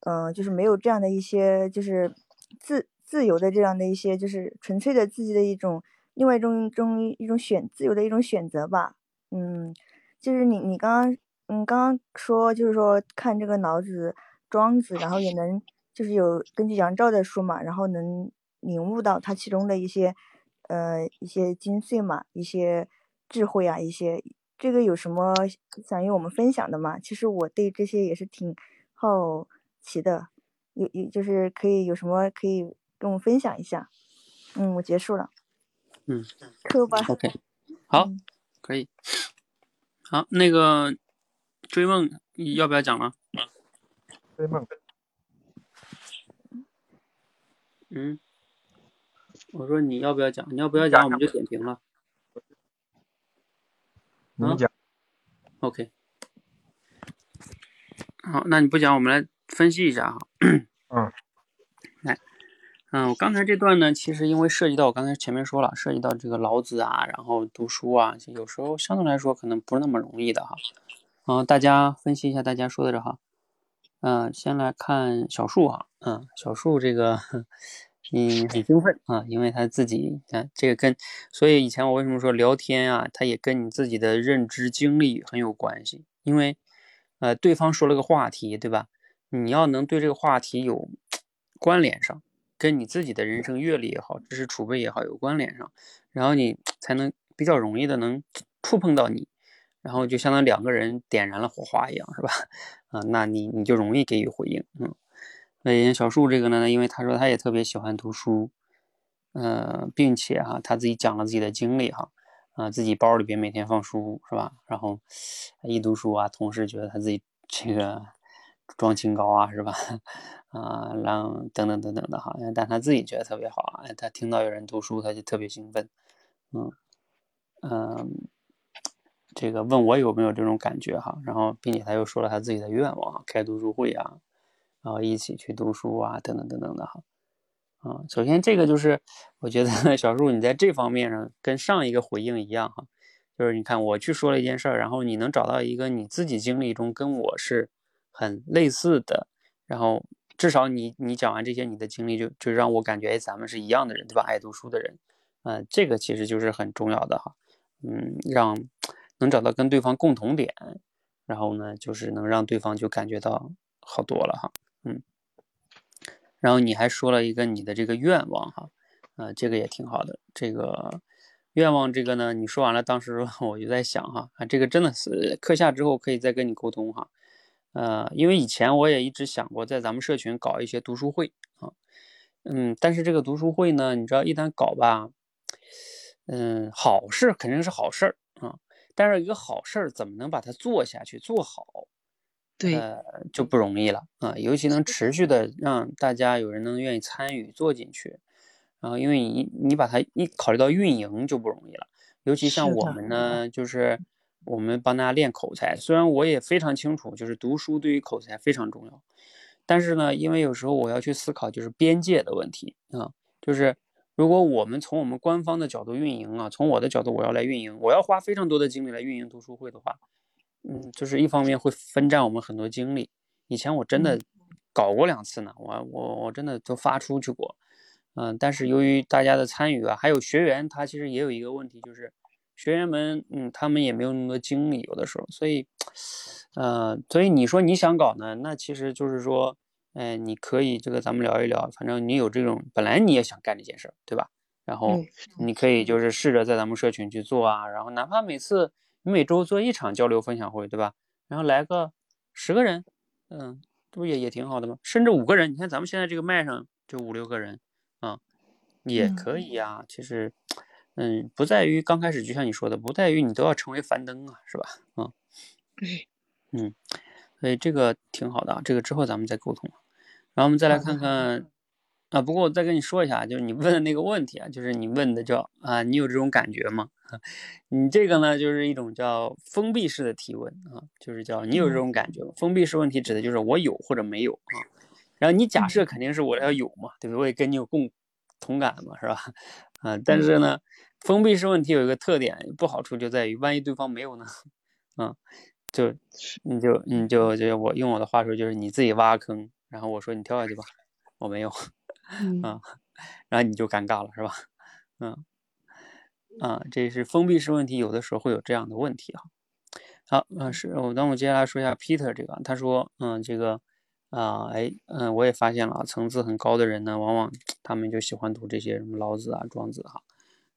嗯、就是没有这样的一些就是自自由的这样的一些就是纯粹的自己的一种另外一种中一种选自由的一种选择吧，嗯，就是你你刚刚嗯刚刚说就是说看这个老子、庄子，然后也能就是有根据杨照的书嘛，然后能领悟到他其中的一些呃一些精髓嘛，一些智慧啊，一些这个有什么想与我们分享的吗？其实我对这些也是挺好奇的，有有就是可以有什么可以跟我们分享一下？嗯，我结束了，<laughs> 嗯课吧，，OK，好，嗯可以。好，那个追梦要不要讲了？追梦，嗯，我说你要不要讲？你要不要讲，我们就点评了。你讲，OK，好，那你不讲，我们来分析一下哈。嗯，<clears throat> 来，嗯，我刚才这段呢，其实因为涉及到我刚才前面说了，涉及到这个老子啊，然后读书啊，有时候相对来说可能不是那么容易的哈。嗯，大家分析一下大家说的这哈。嗯，先来看小树哈，嗯，小树这个，<laughs> 嗯，很兴奋啊，因为他自己，看这个跟，所以以前我为什么说聊天啊，它也跟你自己的认知经历很有关系，因为，呃，对方说了个话题，对吧？你要能对这个话题有关联上，跟你自己的人生阅历也好，知识储备也好有关联上，然后你才能比较容易的能触碰到你，然后就相当于两个人点燃了火花一样，是吧？啊，那你你就容易给予回应，嗯。那小树这个呢，因为他说他也特别喜欢读书，呃，并且哈、他自己讲了自己的经历哈，啊、自己包里边每天放书是吧？然后一读书啊，同事觉得他自己这个 <laughs> 装清高啊是吧？<laughs> 啊，让等等等等的哈，但他自己觉得特别好啊，他听到有人读书他就特别兴奋，嗯嗯。这个问我有没有这种感觉哈，然后并且他又说了他自己的愿望啊，开读书会啊，然后一起去读书啊，等等等等的哈。啊，首先这个就是我觉得 <laughs> 小树你在这方面上跟上一个回应一样哈，就是你看我去说了一件事儿，然后你能找到一个你自己经历中跟我是很类似的，然后至少你你讲完这些你的经历就就让我感觉哎咱们是一样的人对吧？爱读书的人，呃，这个其实就是很重要的哈，嗯，让能找到跟对方共同点，然后呢就是能让对方就感觉到好多了哈，嗯。然后你还说了一个你的这个愿望哈，呃，这个也挺好的。这个愿望这个呢，你说完了，当时 <laughs> 我就在想哈，啊，这个真的是课下之后可以再跟你沟通哈，呃，因为以前我也一直想过在咱们社群搞一些读书会啊，嗯，但是这个读书会呢，你知道一旦搞吧，嗯，好事肯定是好事儿啊，但是一个好事儿怎么能把它做下去做好？对，呃，就不容易了啊，尤其能持续的让大家有人能愿意参与做进去，然后因为你你把它一考虑到运营就不容易了，尤其像我们呢，就是我们帮大家练口才，虽然我也非常清楚，就是读书对于口才非常重要，但是呢，因为有时候我要去思考就是边界的问题啊，就是如果我们从我们官方的角度运营啊，从我的角度我要来运营，我要花非常多的精力来运营读书会的话。嗯，就是一方面会分占我们很多精力。以前我真的嗯搞过两次呢，我我我真的都发出去过，嗯，但是由于大家的参与啊，还有学员，他其实也有一个问题，就是学员们，嗯，他们也没有那么多精力，有的时候，所以，呃，所以你说你想搞呢，那其实就是说，哎、你可以这个咱们聊一聊，反正你有这种，本来你也想干这件事儿，对吧？然后嗯你可以就是试着在咱们社群去做啊，然后哪怕每次你每周做一场交流分享会，对吧？然后来个十个人，嗯，这不也也挺好的吗？甚至五个人，你看咱们现在这个麦上就五六个人啊，也可以呀。其实，嗯，不在于刚开始就像你说的，不在于你都要成为樊登啊，是吧？嗯，对，嗯，所以这个挺好的啊，这个之后咱们再沟通。然后我们再来看看。啊，不过我再跟你说一下，就是你问的那个问题啊，就是你问的叫啊，你有这种感觉吗？<laughs> 你这个呢，就是一种叫封闭式的提问啊，就是叫你有这种感觉吗？封闭式问题指的就是我有或者没有啊。然后你假设肯定是我要有嘛，对不对？我也跟你有共同感嘛，是吧？啊，但是呢，封闭式问题有一个特点，不好处就在于万一对方没有呢，<laughs> 啊，就你就你就就我用我的话说，就是你自己挖坑，然后我说你跳下去吧，我没有。<laughs> 啊，然后你就尴尬了，是吧？嗯，啊，这是封闭式问题，有的时候会有这样的问题哈。好，嗯，是我，那我接下来说一下 Peter 这个，他说，嗯，这个，啊，哎，嗯，我也发现了，层次很高的人呢，往往他们就喜欢读这些什么老子啊、庄子哈，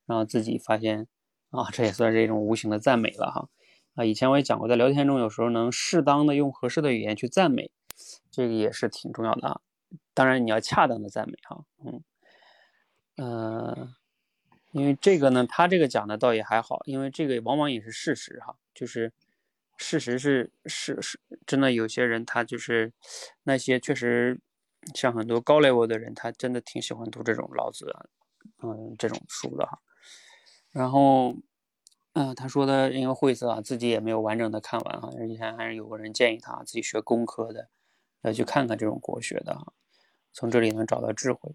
然后自己发现，啊，这也算是一种无形的赞美了哈。啊，以前我也讲过，在聊天中有时候能适当的用合适的语言去赞美，这个也是挺重要的啊。当然，你要恰当的赞美哈，嗯，呃，因为这个呢，他这个讲的倒也还好，因为这个往往也是事实哈，就是事实是是是，真的有些人他就是那些确实像很多高 level 的人，他真的挺喜欢读这种老子，嗯，这种书的哈。然后，嗯，他说的因为晦涩啊，自己也没有完整的看完哈，以前还是有个人建议他自己学工科的，要去看看这种国学的哈。从这里能找到智慧。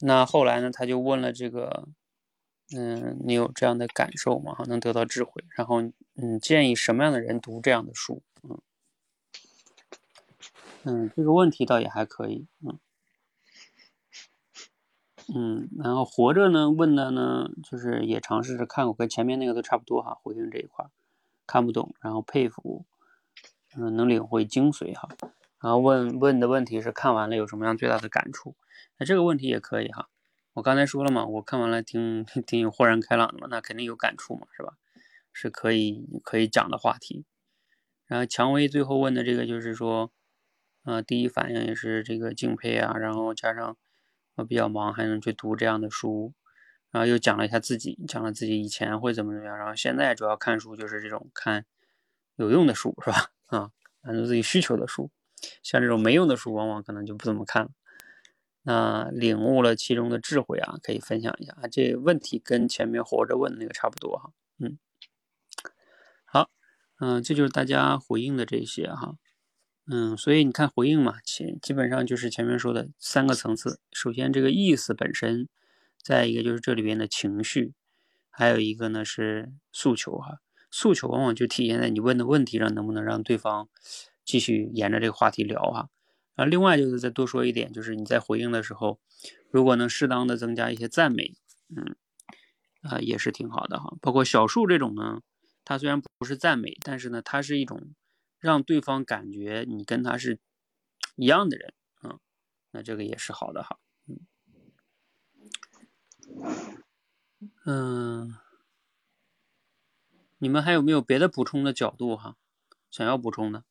那后来呢？他就问了这个，嗯，你有这样的感受吗？能得到智慧？然后，嗯，建议什么样的人读这样的书？嗯，嗯，这个问题倒也还可以。嗯，嗯，然后活着呢？问的呢，就是也尝试着看过，跟前面那个都差不多哈。回应这一块，看不懂，然后佩服，嗯，能领会精髓哈。然后问问的问题是看完了有什么样最大的感触？那这个问题也可以哈。我刚才说了嘛，我看完了挺 <laughs> 挺豁然开朗的嘛，那肯定有感触嘛，是吧？是可以可以讲的话题。然后蔷薇最后问的这个就是说，呃，第一反应也是这个敬佩啊，然后加上比较忙还能去读这样的书，然后又讲了一下自己，讲了自己以前会怎么怎么样，然后现在主要看书就是这种看有用的书，是吧？<laughs> 啊，满足自己需求的书。像这种没用的书，往往可能就不怎么看了。那领悟了其中的智慧啊，可以分享一下啊。这问题跟前面活着问的那个差不多哈。嗯，好，嗯，这就是大家回应的这些哈。嗯，所以你看回应嘛，前基本上就是前面说的三个层次。首先这个意思本身，再一个就是这里边的情绪，还有一个呢是诉求哈。诉求往往就体现在你问的问题上，能不能让对方。继续沿着这个话题聊哈，啊，另外就是再多说一点，就是你在回应的时候，如果能适当的增加一些赞美，嗯，啊，也是挺好的哈。包括小树这种呢，它虽然不是赞美，但是呢，它是一种让对方感觉你跟他是一样的人，嗯，那这个也是好的哈，嗯，嗯，你们还有没有别的补充的角度哈？想要补充的？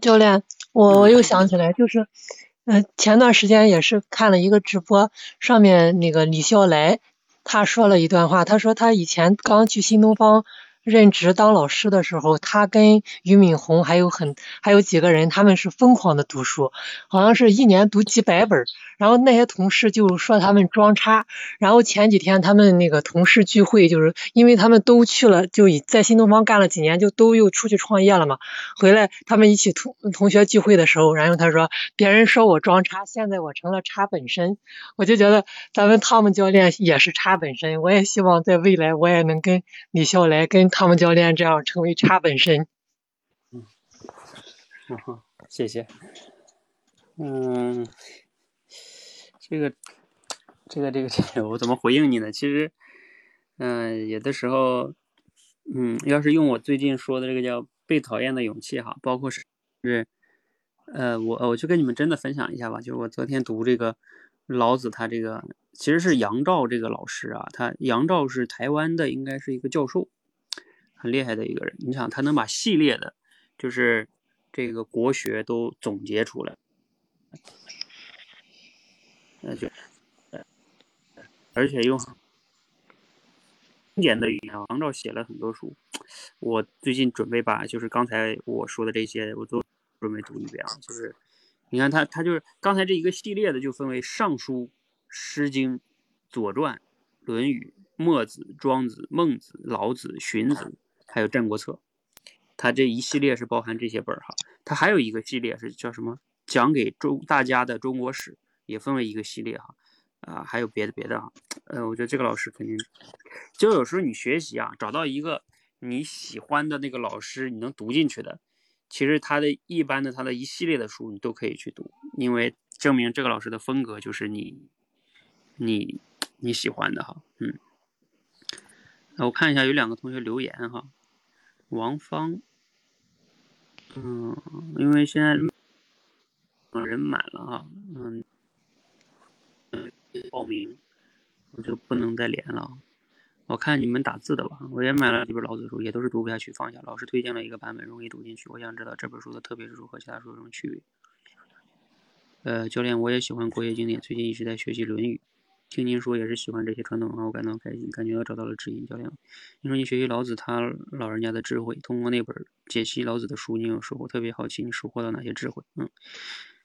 教练，我我又想起来，就是，嗯，前段时间也是看了一个直播，上面那个李笑来他说了一段话，他说他以前刚去新东方。任职当老师的时候，他跟俞敏洪还有很还有几个人，他们是疯狂的读书，好像是一年读几百本。然后那些同事就说他们装叉。然后前几天他们那个同事聚会，就是因为他们都去了，就在新东方干了几年，就都又出去创业了嘛。回来他们一起同同学聚会的时候，然后他说别人说我装叉，现在我成了叉本身。我就觉得咱们汤姆教练也是叉本身，我也希望在未来我也能跟李笑来跟。汤姆教练这样成为差本身。嗯，好，谢谢。嗯，这个，这个，这个，这个，我怎么回应你呢？其实，嗯，有的时候，嗯，要是用我最近说的这个叫被讨厌的勇气哈，包括是，是，呃，我我就跟你们真的分享一下吧，就是我昨天读这个老子他这个其实是杨照这个老师啊，他杨照是台湾的，应该是一个教授，很厉害的一个人。你想，他能把系列的，就是这个国学都总结出来，那就，而且用经典的语言，王照写了很多书。我最近准备把就是刚才我说的这些，我都准备读一遍啊。就是你看他，他就是刚才这一个系列的，就分为《尚书》《诗经》《左传》《论语》《墨子》《庄子》《孟子》《老子》《荀子》，还有《战国策》。他这一系列是包含这些本儿哈。他还有一个系列是叫什么？讲给中大家的中国史，也分为一个系列哈。啊，还有别的别的啊。呃，我觉得这个老师肯定，就有时候你学习啊，找到一个。你喜欢的那个老师，你能读进去的，其实他的一般的他的一系列的书，你都可以去读，因为证明这个老师的风格就是你你你喜欢的哈，嗯。我看一下有两个同学留言哈，王芳，嗯，因为现在人满了啊，嗯嗯，报名我就不能再连了。我看你们打字的吧，我也买了几本老子书，也都是读不下去，放下。老师推荐了一个版本，容易读进去。我想知道这本书的特别之处和其他书有什么区别。呃，教练，我也喜欢国学经典，最近一直在学习《论语》，听您说也是喜欢这些传统文化，我感到开心，感觉到找到了指引。教练，你说你学习老子他老人家的智慧，通过那本解析老子的书，你有收获？特别好奇你收获到哪些智慧？嗯，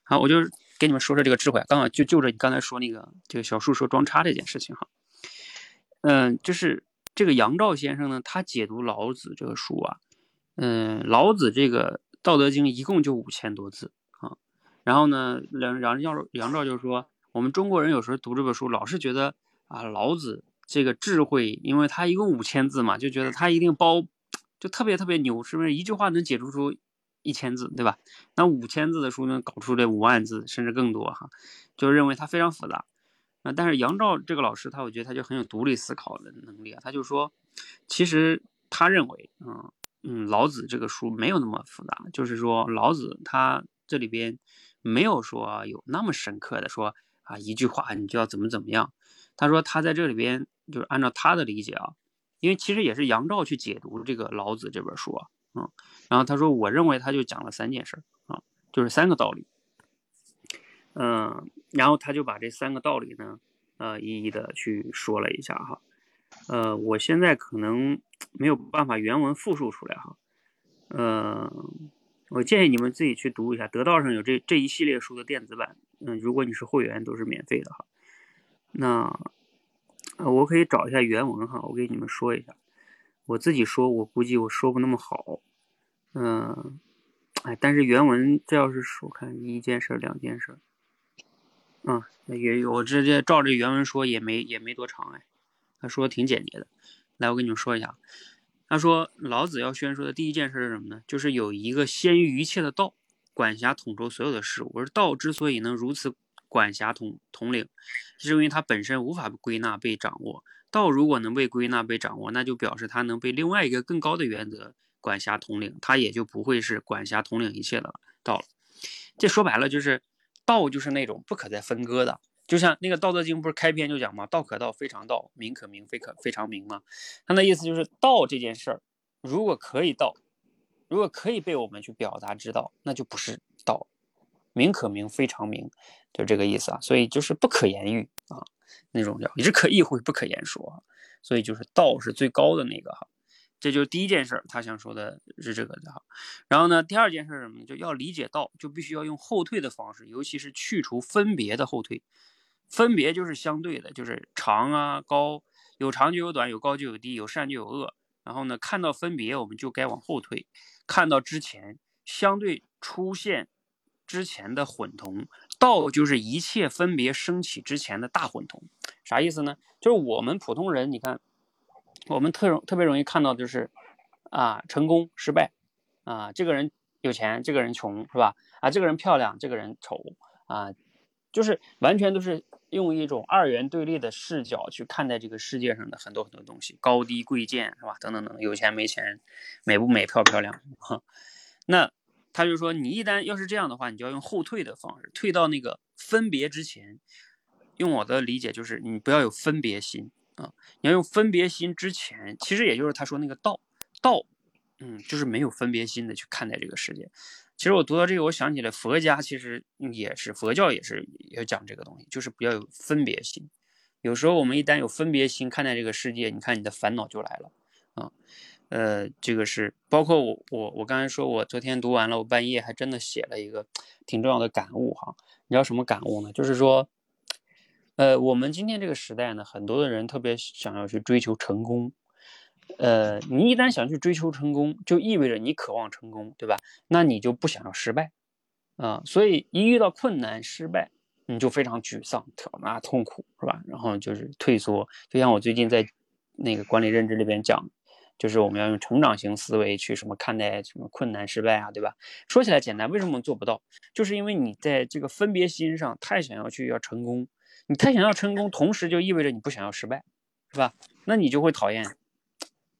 好，我就给你们说说这个智慧，刚好就就着你刚才说那个这个小树说装叉这件事情哈。嗯，就是这个杨照先生呢，他解读老子这个书啊，嗯，老子这个《道德经》一共就五千多字啊。然后呢，杨杨杨杨照就说，我们中国人有时候读这本书，老是觉得啊，老子这个智慧，因为他一共五千字嘛，就觉得他一定包，就特别特别牛，是不是？一句话能解读出一千字，对吧？那五千字的书能搞出这五万字，甚至更多哈，就认为它非常复杂。那，但是杨照这个老师，他我觉得他就很有独立思考的能力啊。他就说，其实他认为，嗯嗯，老子这个书没有那么复杂，就是说老子他这里边没有说有那么深刻的说啊一句话你就要怎么怎么样。他说他在这里边就是按照他的理解啊，因为其实也是杨照去解读这个老子这本书啊，嗯，然后他说我认为他就讲了三件事啊，就是三个道理。嗯，然后他就把这三个道理呢，呃，一一的去说了一下哈。呃，我现在可能没有办法原文复述出来哈。呃，我建议你们自己去读一下，得道上有这这一系列书的电子版。嗯，如果你是会员，都是免费的哈。那我可以找一下原文哈，我给你们说一下。我自己说，我估计我说不那么好。嗯，哎，但是原文这要是说看一件事两件事。嗯，也有，我直接照着原文说，也没也没多长哎。他说的挺简洁的，来，我跟你们说一下。他说老子要宣说的第一件事是什么呢？就是有一个先于一切的道，管辖统筹所有的事物。而道之所以能如此管辖统统领，是因为它本身无法归纳被掌握。道如果能被归纳被掌握，那就表示它能被另外一个更高的原则管辖统领，它也就不会是管辖统领一切的道了。这说白了就是。道就是那种不可再分割的，就像那个《道德经》不是开篇就讲吗？道可道，非常道；名可名，非可非常名吗？他的意思就是道这件事儿，如果可以道，如果可以被我们去表达知道，那就不是道。名可名，非常名，就这个意思啊。所以就是不可言喻啊，那种叫也是可意会不可言说。所以就是道是最高的那个哈。这就是第一件事儿，他想说的是这个的哈。然后呢，第二件事儿什么呢？就要理解道，就必须要用后退的方式，尤其是去除分别的后退。分别就是相对的，就是长啊高，有长就有短，有高就有低，有善就有恶。然后呢，看到分别，我们就该往后退；看到之前相对出现之前的混同，道就是一切分别升起之前的大混同。啥意思呢？就是我们普通人，你看。我们特容特别容易看到就是，啊，成功失败，啊，这个人有钱，这个人穷，是吧？啊，这个人漂亮，这个人丑，啊，就是完全都是用一种二元对立的视角去看待这个世界上的很多很多东西，高低贵贱，是吧？等等等，有钱没钱，美不美，漂不漂亮，哈。那他就说，你一旦要是这样的话，你就要用后退的方式，退到那个分别之前。用我的理解就是你不要有分别心啊，你要用分别心之前，其实也就是他说那个道道，嗯，就是没有分别心的去看待这个世界。其实我读到这个，我想起来佛家其实也是佛教也是要讲这个东西，就是不要有分别心。有时候我们一旦有分别心看待这个世界，你看你的烦恼就来了啊。呃，这个是包括我我我刚才说我昨天读完了，我半夜还真的写了一个挺重要的感悟哈。你知道什么感悟呢？就是说，呃，我们今天这个时代呢，很多的人特别想要去追求成功。呃，你一旦想去追求成功，就意味着你渴望成功，对吧？那你就不想要失败啊。所以一遇到困难、失败，你就非常沮丧、挑啊痛苦，是吧？然后就是退缩。就像我最近在那个管理认知里边讲。就是我们要用成长型思维去什么看待什么困难失败啊，对吧？说起来简单，为什么做不到？就是因为你在这个分别心上太想要去要成功，你太想要成功，同时就意味着你不想要失败，是吧？那你就会讨厌，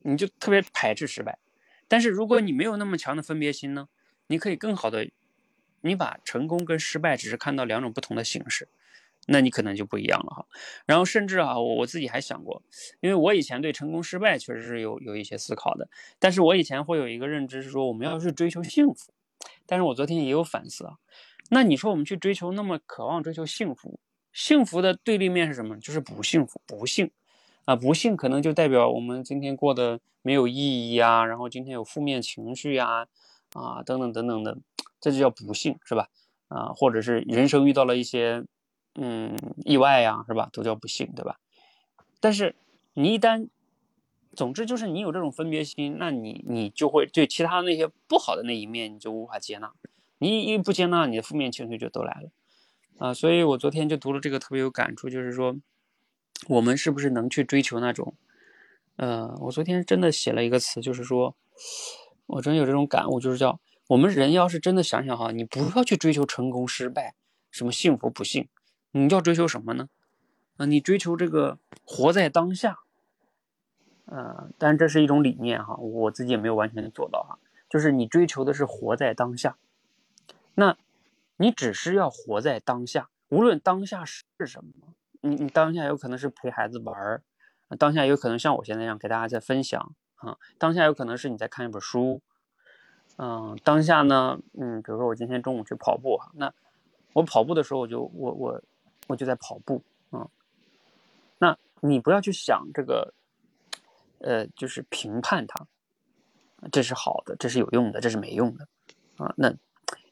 你就特别排斥失败。但是如果你没有那么强的分别心呢，你可以更好的，你把成功跟失败只是看到两种不同的形式。那你可能就不一样了哈，然后甚至啊，我我自己还想过，因为我以前对成功失败确实是有有一些思考的，但是我以前会有一个认知是说我们要去追求幸福，但是我昨天也有反思啊，那你说我们去追求那么渴望追求幸福，幸福的对立面是什么？就是不幸福、不幸啊，不幸可能就代表我们今天过得没有意义啊，然后今天有负面情绪呀，啊等等等等的，这就叫不幸是吧？啊，或者是人生遇到了一些。嗯，意外呀，是吧？都叫不幸，对吧？但是你一旦，总之就是你有这种分别心，那你你就会对其他那些不好的那一面，你就无法接纳。你一不接纳，你的负面情绪就都来了啊！所以我昨天就读了这个，特别有感触，就是说，我们是不是能去追求那种？呃，我昨天真的写了一个词，就是说，我真有这种感悟，就是叫我们人要是真的想想哈，你不要去追求成功失败，什么幸福不幸。你要追求什么呢？啊，你追求这个活在当下，呃，但这是一种理念哈，我自己也没有完全的做到哈。就是你追求的是活在当下，那你只是要活在当下，无论当下是什么，你你当下有可能是陪孩子玩儿，当下有可能像我现在这样给大家在分享啊，当下有可能是你在看一本书，嗯，当下呢，嗯，比如说我今天中午去跑步哈，那我跑步的时候我就我我。我就在跑步啊，那你不要去想这个，呃，就是评判它，这是好的，这是有用的，这是没用的啊，那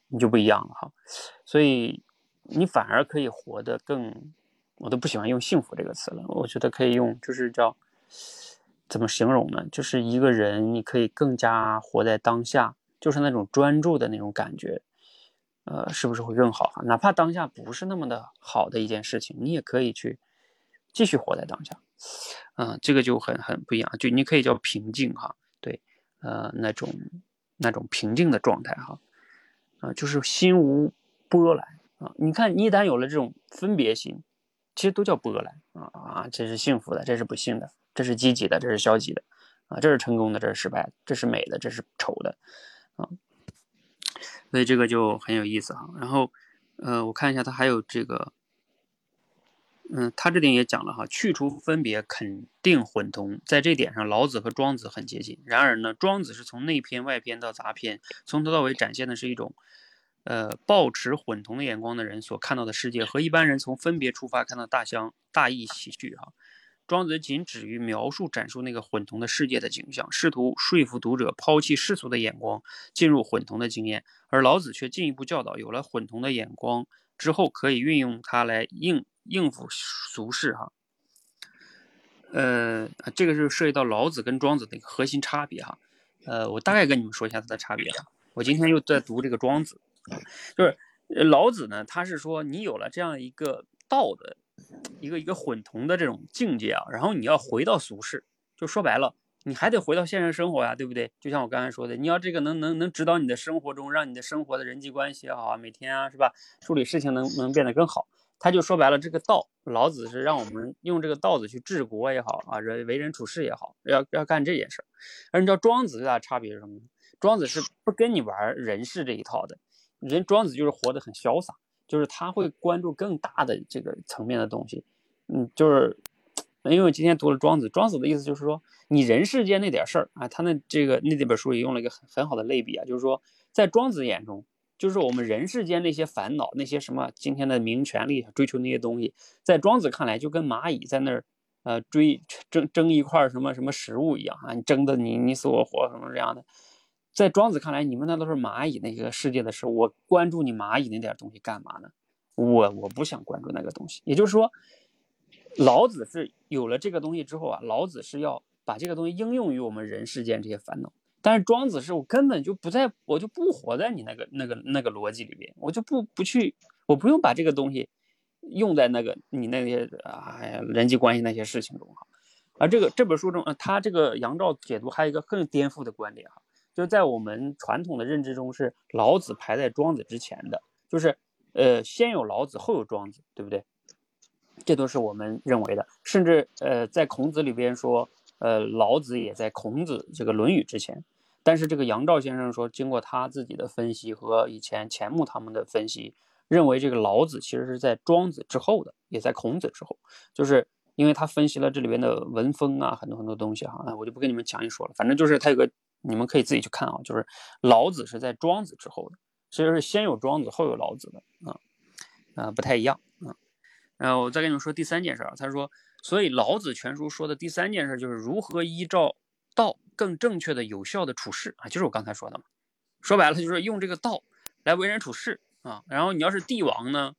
你就不一样了哈。所以你反而可以活得更，我都不喜欢用幸福这个词了，我觉得可以用，就是叫怎么形容呢？就是一个人你可以更加活在当下，就是那种专注的那种感觉。呃，是不是会更好哈？哪怕当下不是那么的好的一件事情，你也可以去继续活在当下。嗯，这个就很很不一样，就你可以叫平静哈，对，呃，那种那种平静的状态哈，啊，就是心无波澜啊。你看，你一旦有了这种分别心，其实都叫波澜啊啊，这是幸福的，这是不幸的，这是积极的，这是消极的啊，这是成功的，这是失败的，这是美的，这是丑的啊。所以这个就很有意思哈，然后，呃，我看一下他还有这个，嗯，他这点也讲了哈，去除分别，肯定混同，在这点上，老子和庄子很接近。然而呢，庄子是从内篇、外篇到杂篇，从头到尾展现的是一种，呃，抱持混同的眼光的人所看到的世界，和一般人从分别出发看到大相大异喜剧哈。庄子仅止于描述、阐述那个混同的世界的景象，试图说服读者抛弃世俗的眼光，进入混同的经验；而老子却进一步教导，有了混同的眼光之后，可以运用它来应应付俗世。哈，呃，这个是涉及到老子跟庄子的一个核心差别。哈，呃，我大概跟你们说一下它的差别。哈，我今天又在读这个庄子，就是老子呢，他是说你有了这样一个道的。一个一个混同的这种境界啊，然后你要回到俗世，就说白了，你还得回到现实生活呀，对不对？就像我刚才说的，你要这个能能能指导你的生活中，让你的生活的人际关系也好啊，每天啊是吧，处理事情能能变得更好。他就说白了，这个道，老子是让我们用这个道子去治国也好啊，人为人处事也好，要要干这件事儿。而你知道庄子最大的差别是什么？庄子是不跟你玩人事这一套的，人庄子就是活得很潇洒。就是他会关注更大的这个层面的东西。嗯，就是因为我今天读了庄子，庄子的意思就是说，你人世间那点事儿啊，他那这个那这本书也用了一个很很好的类比啊，就是说，在庄子眼中，就是我们人世间那些烦恼，那些什么今天的名权利，追求那些东西，在庄子看来，就跟蚂蚁在那儿呃追争争一块什么什么食物一样啊，你争的你你死我活什么这样的。在庄子看来，你们那都是蚂蚁那个世界的事，我关注你蚂蚁那点东西干嘛呢？我我不想关注那个东西。也就是说，老子是有了这个东西之后啊，老子是要把这个东西应用于我们人世间这些烦恼。但是庄子是我根本就不在，我就不活在你那个那个那个逻辑里边，我就不不去，我不用把这个东西用在那个你那些啊人际关系那些事情中哈。而这个这本书中，呃，他这个杨照解读还有一个更颠覆的观点哈。就在我们传统的认知中，是老子排在庄子之前的，就是呃先有老子后有庄子，对不对？这都是我们认为的。甚至呃在孔子里边说，呃老子也在孔子这个《论语》之前。但是这个杨照先生说，经过他自己的分析和以前钱穆他们的分析，认为这个老子其实是在庄子之后的，也在孔子之后。就是因为他分析了这里边的文风啊，很多很多东西哈，我就不跟你们详细说了。反正就是他有个。你们可以自己去看啊，就是老子是在庄子之后的，其实是先有庄子后有老子的啊，啊不太一样啊。然后我再跟你们说第三件事啊，他说，所以老子全书说的第三件事就是如何依照道更正确的、有效的处事啊，就是我刚才说的嘛。说白了就是用这个道来为人处事啊。然后你要是帝王呢，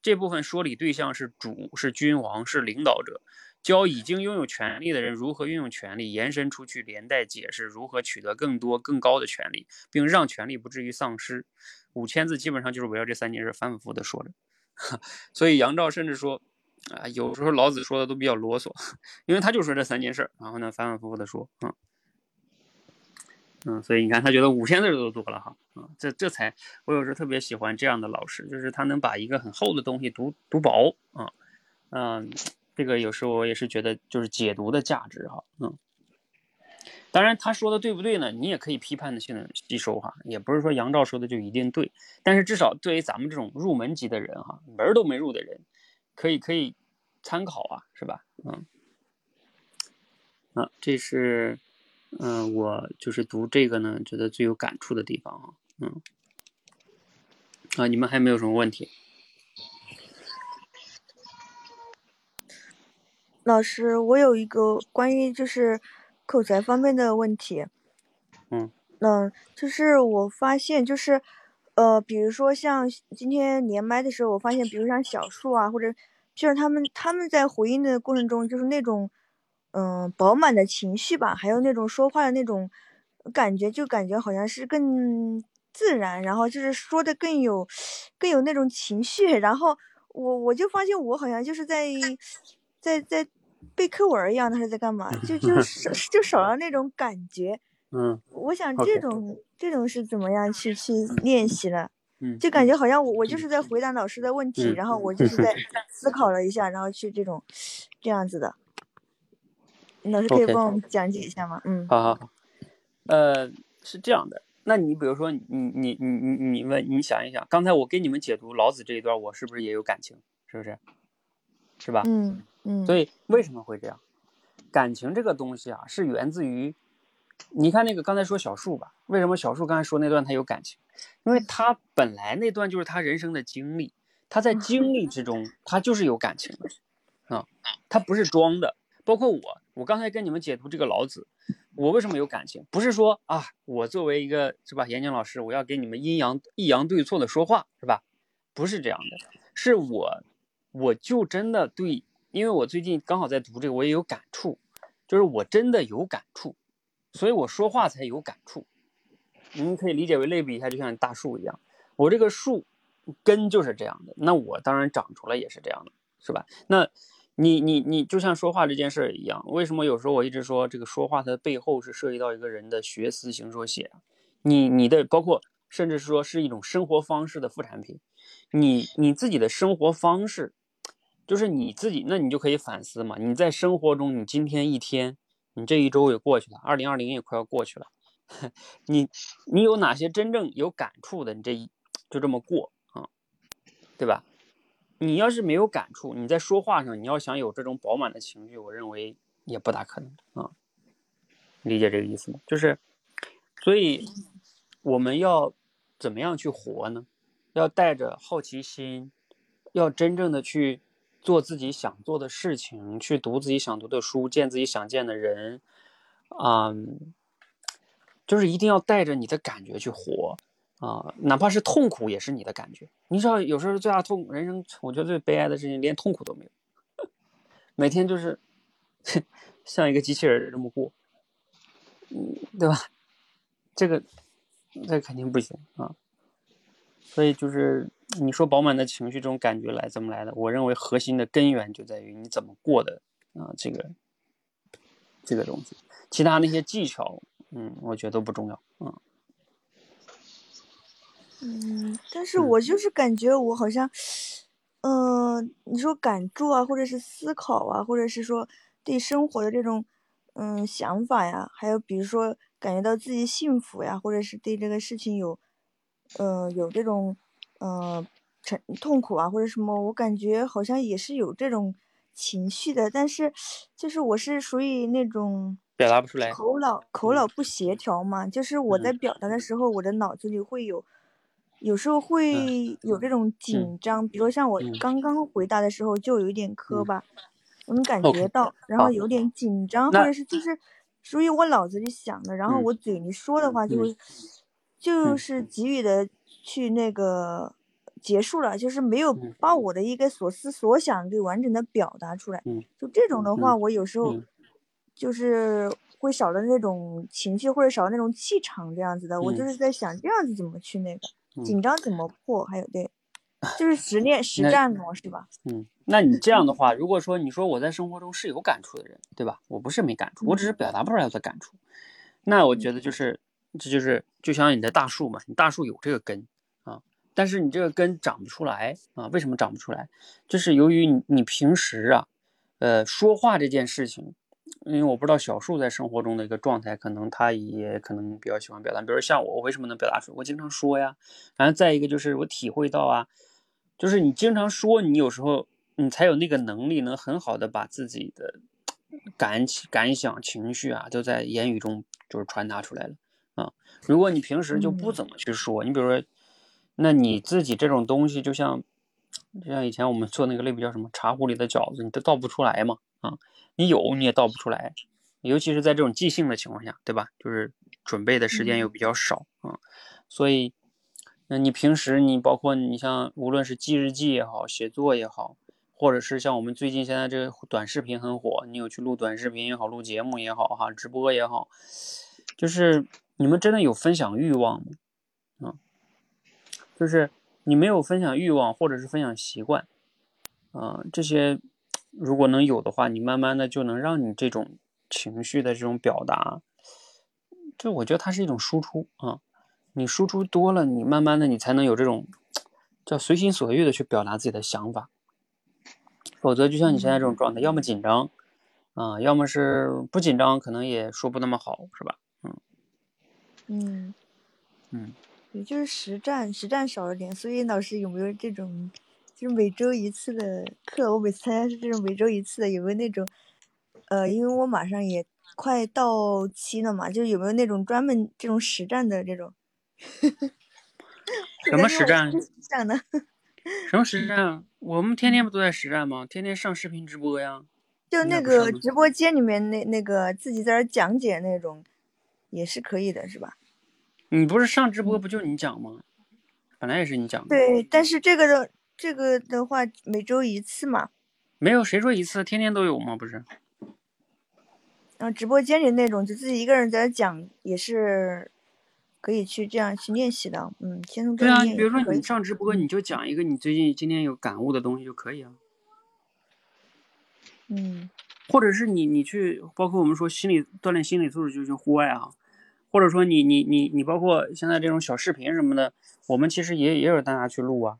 这部分说理对象是主、是君王、是领导者。教已经拥有权力的人如何运用权力，延伸出去，连带解释如何取得更多更高的权利，并让权力不至于丧失。五千字基本上就是围绕这三件事反反复复的说着。<laughs> 所以杨照甚至说，啊，有时候老子说的都比较啰嗦，因为他就说这三件事，然后呢反反复复的说，嗯，嗯，所以你看他觉得五千字都多了哈，啊，这这才我有时候特别喜欢这样的老师，就是他能把一个很厚的东西读读薄，啊，嗯。这个有时候我也是觉得，就是解读的价值哈，嗯，当然他说的对不对呢？你也可以批判的性的吸收哈，也不是说杨照说的就一定对，但是至少对于咱们这种入门级的人哈，门都没入的人，可以可以参考啊，是吧？嗯，啊，这是嗯，我就是读这个呢，觉得最有感触的地方啊，嗯，啊，你们还没有什么问题？老师，我有一个关于就是口才方面的问题。嗯。嗯，就是我发现就是，呃，比如说像今天连麦的时候，我发现，比如像小树啊，或者就是他们他们在回应的过程中，就是那种嗯饱满的情绪吧，还有那种说话的那种感觉，就感觉好像是更自然，然后就是说的更有更有那种情绪，然后我我就发现我好像就是在。在在背课文一样，他是在干嘛？就就少就少了那种感觉。嗯，我想这种这种是怎么样去去练习的？嗯，就感觉好像我我就是在回答老师的问题，然后我就是在思考了一下，然后去这种这样子的。老师可以帮我们讲解一下吗？嗯，好好好。呃，是这样的，那你比如说你你你你你问你想一想，刚才我给你们解读老子这一段，我是不是也有感情？是不是？是吧？嗯。嗯，所以为什么会这样？感情这个东西啊，是源自于，你看那个刚才说小树吧，为什么小树刚才说那段他有感情？因为他本来那段就是他人生的经历，他在经历之中，他就是有感情的啊，他不是装的。包括我，我刚才跟你们解读这个老子，我为什么有感情？不是说啊，我作为一个是吧，演讲老师，我要给你们阴阳抑扬对错的说话是吧？不是这样的，是我，我就真的对。因为我最近刚好在读这个，我也有感触，就是我真的有感触，所以我说话才有感触。你们可以理解为类比一下，就像大树一样，我这个树根就是这样的，那我当然长出来也是这样的，是吧？那你你你就像说话这件事儿一样，为什么有时候我一直说这个说话它的背后是涉及到一个人的学思行说写，你你的包括甚至说是一种生活方式的副产品，你你自己的生活方式。就是你自己，那你就可以反思嘛。你在生活中，你今天一天，你这一周也过去了，二零二零也快要过去了。<laughs> 你你有哪些真正有感触的？你这一就这么过啊？对吧？你要是没有感触，你在说话上你要想有这种饱满的情绪，我认为也不大可能啊。理解这个意思吗？就是，所以我们要怎么样去活呢？要带着好奇心，要真正的去做自己想做的事情，去读自己想读的书，见自己想见的人，啊，就是一定要带着你的感觉去活。啊，哪怕是痛苦也是你的感觉。你知道，有时候最大痛，人生我觉得最悲哀的事情，连痛苦都没有，<laughs> 每天就是 <laughs> 像一个机器人这么过，嗯，对吧？这个，这肯定不行啊。所以就是你说饱满的情绪这种感觉来怎么来的？我认为核心的根源就在于你怎么过的啊，这个这个东西，其他那些技巧，嗯，我觉得都不重要嗯。嗯，但是我就是感觉我好像，嗯，你说感触啊，或者是思考啊，或者是说对生活的这种嗯想法呀，还有比如说感觉到自己幸福呀，或者是对这个事情有，呃，有这种呃成痛苦啊，或者什么，我感觉好像也是有这种情绪的，但是就是我是属于那种表达不出来，口脑口脑不协调嘛，就是我在表达的时候，我的脑子里会有。有时候会有这种紧张，比如像我刚刚回答的时候就有一点磕巴，我能感觉到，然后有点紧张，或者是就是属于我脑子里想的，然后我嘴里说的话就会就是给予的去那个结束了，就是没有把我的一个所思所想给完整的表达出来。就这种的话，我有时候就是会少了那种情绪，或者少了那种气场这样子的。我就是在想这样子怎么去那个。紧张怎么破？还有对，就是实 <laughs> 练实战嘛，是吧？嗯，那你这样的 <laughs> 话，如果说你说我在生活中是有感触的人，对吧？我不是没感触，我只是表达不出来我的感触。那我觉得就是，这就是就像你的大树嘛，你大树有这个根啊，但是你这个根长不出来啊？为什么长不出来？就是由于你你平时啊，呃，说话这件事情。因为我不知道小树在生活中的一个状态，可能他也可能比较喜欢表达。比如像我，我为什么能表达出？我经常说呀。然后再一个就是我体会到啊，就是你经常说，你有时候你才有那个能力，能很好的把自己的感感想、情绪啊，都在言语中就是传达出来了。如果你平时就不怎么去说，你比如说，那你自己这种东西，就像就像以前我们做那个类比叫什么茶壶里的饺子，你都倒不出来嘛啊。你有你也倒不出来，尤其是在这种即兴的情况下，对吧？就是准备的时间又比较少啊，所以，那你平时你包括你像无论是记日记也好，写作也好，或者是像我们最近现在这个短视频很火，你有去录短视频也好，录节目也好，哈，直播也好，就是你们真的有分享欲望吗？啊，就是你没有分享欲望，或者是分享习惯，啊，这些。如果能有的话，你慢慢的就能让你这种情绪的这种表达，就我觉得它是一种输出啊。你输出多了，你慢慢的你才能有这种叫随心所欲的去表达自己的想法。否则就像你现在这种状态，要么紧张啊，要么是不紧张，可能也说不那么好，是吧？嗯嗯嗯，也就是实战实战少了点，所以老师有没有这种？就是每周一次的课，我每次参加是这种每周一次的，有没有那种，呃，因为我马上也快到期了嘛，就有没有那种专门这种实战的这种？<laughs> 什么实战？战呢？<laughs> 什么实战？我们天天不都在实战吗？天天上视频直播呀。就那个直播间里面那那个自己在那讲解那种，也是可以的，是吧？你不是上直播不就你讲吗？本来也是你讲的。对，但是这个的。这个的话，每周一次嘛？没有谁说一次，天天都有吗？不是。然后直播间里那种，就自己一个人在讲，也是可以去这样去练习的。嗯，先从对啊，比如说你上直播，你就讲一个你最近今天有感悟的东西就可以啊。嗯。或者是你你去，包括我们说心理锻炼心理素质，就去户外啊。或者说你你你你包括现在这种小视频什么的，我们其实也也有大家去录啊。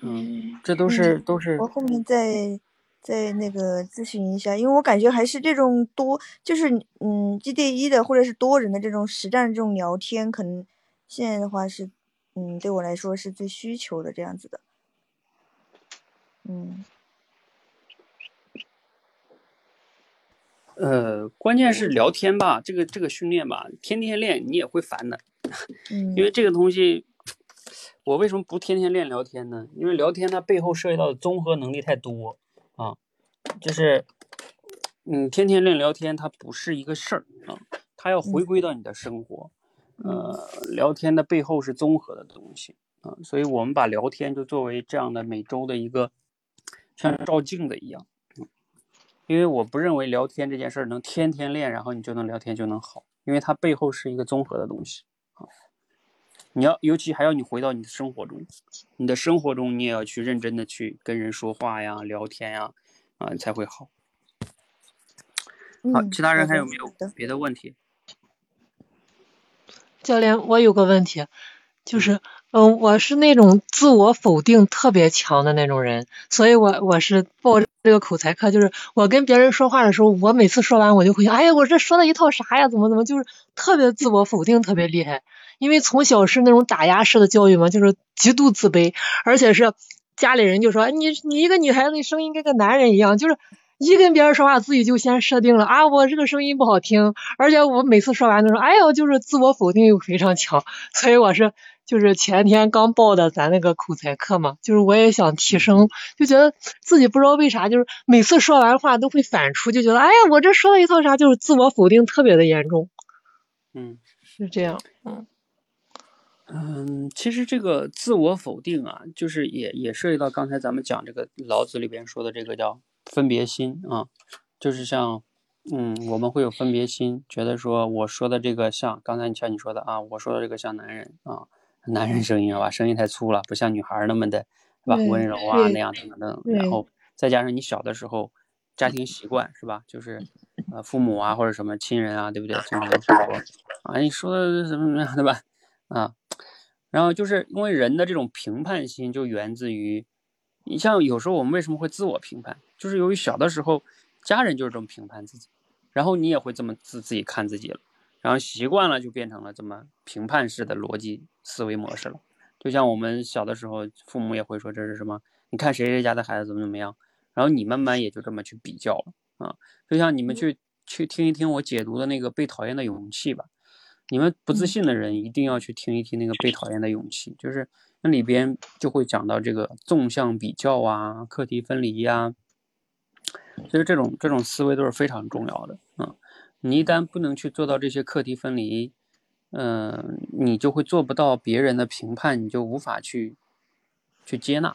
嗯，这都是都是。我后面再再那个咨询一下，因为我感觉还是这种多，就是嗯，一对一的或者是多人的这种实战这种聊天，可能现在的话是嗯，对我来说是最需求的这样子的。嗯呃，关键是聊天吧，这个这个训练吧，天天练你也会烦的，嗯 <laughs> 因为这个东西，我为什么不天天练聊天呢？因为聊天它背后涉及到的综合能力太多啊，就是，嗯，天天练聊天它不是一个事儿啊，它要回归到你的生活，呃，聊天的背后是综合的东西啊，所以我们把聊天就作为这样的每周的一个像照镜子一样。因为我不认为聊天这件事儿能天天练，然后你就能聊天就能好，因为它背后是一个综合的东西啊。你要尤其还要你回到你的生活中，你的生活中你也要去认真的去跟人说话呀、聊天呀，啊，才会好。好，嗯，其他人还有没有别的问题？教练，我有个问题，就是，嗯，我是那种自我否定特别强的那种人，所以我我是报这个口才课，就是我跟别人说话的时候，我每次说完我就会想，哎呀，我这说的一套啥呀？怎么怎么，就是特别自我否定特别厉害。因为从小是那种打压式的教育嘛，就是极度自卑，而且是家里人就说你你一个女孩子，你声音跟个男人一样，就是一跟别人说话，自己就先设定了啊，我这个声音不好听，而且我每次说完都说，哎呦，就是自我否定又非常强，所以我是就是前天刚报的咱那个口才课嘛，就是我也想提升，就觉得自己不知道为啥，就是每次说完话都会反出，就觉得哎呀，我这说了一套啥，就是自我否定特别的严重，嗯是这样，嗯。嗯，其实这个自我否定啊，就是也也涉及到刚才咱们讲这个老子里边说的这个叫分别心啊，就是像，嗯，我们会有分别心，觉得说我说的这个像刚才你像你说的啊，我说的这个像男人啊，男人声音啊吧，声音太粗了，不像女孩儿那么的，是吧？温柔啊那样等等等，对然后再加上你小的时候家庭习惯是吧？就是呃父母啊或者什么亲人啊，对不对？经常说啊你说的怎么怎么样对吧？啊，然后就是因为人的这种评判心就源自于，你像有时候我们为什么会自我评判，就是由于小的时候家人就是这么评判自己，然后你也会这么自自己看自己了，然后习惯了就变成了这么评判式的逻辑思维模式了。就像我们小的时候，父母也会说这是什么？你看谁谁家的孩子怎么怎么样，然后你慢慢也就这么去比较了啊。就像你们去去听一听我解读的那个被讨厌的勇气吧。你们不自信的人一定要去听一听那个被讨厌的勇气，就是那里边就会讲到这个纵向比较啊、课题分离呀、其实这种这种思维都是非常重要的啊。你一旦不能去做到这些课题分离，嗯、你就会做不到别人的评判，你就无法去去接纳，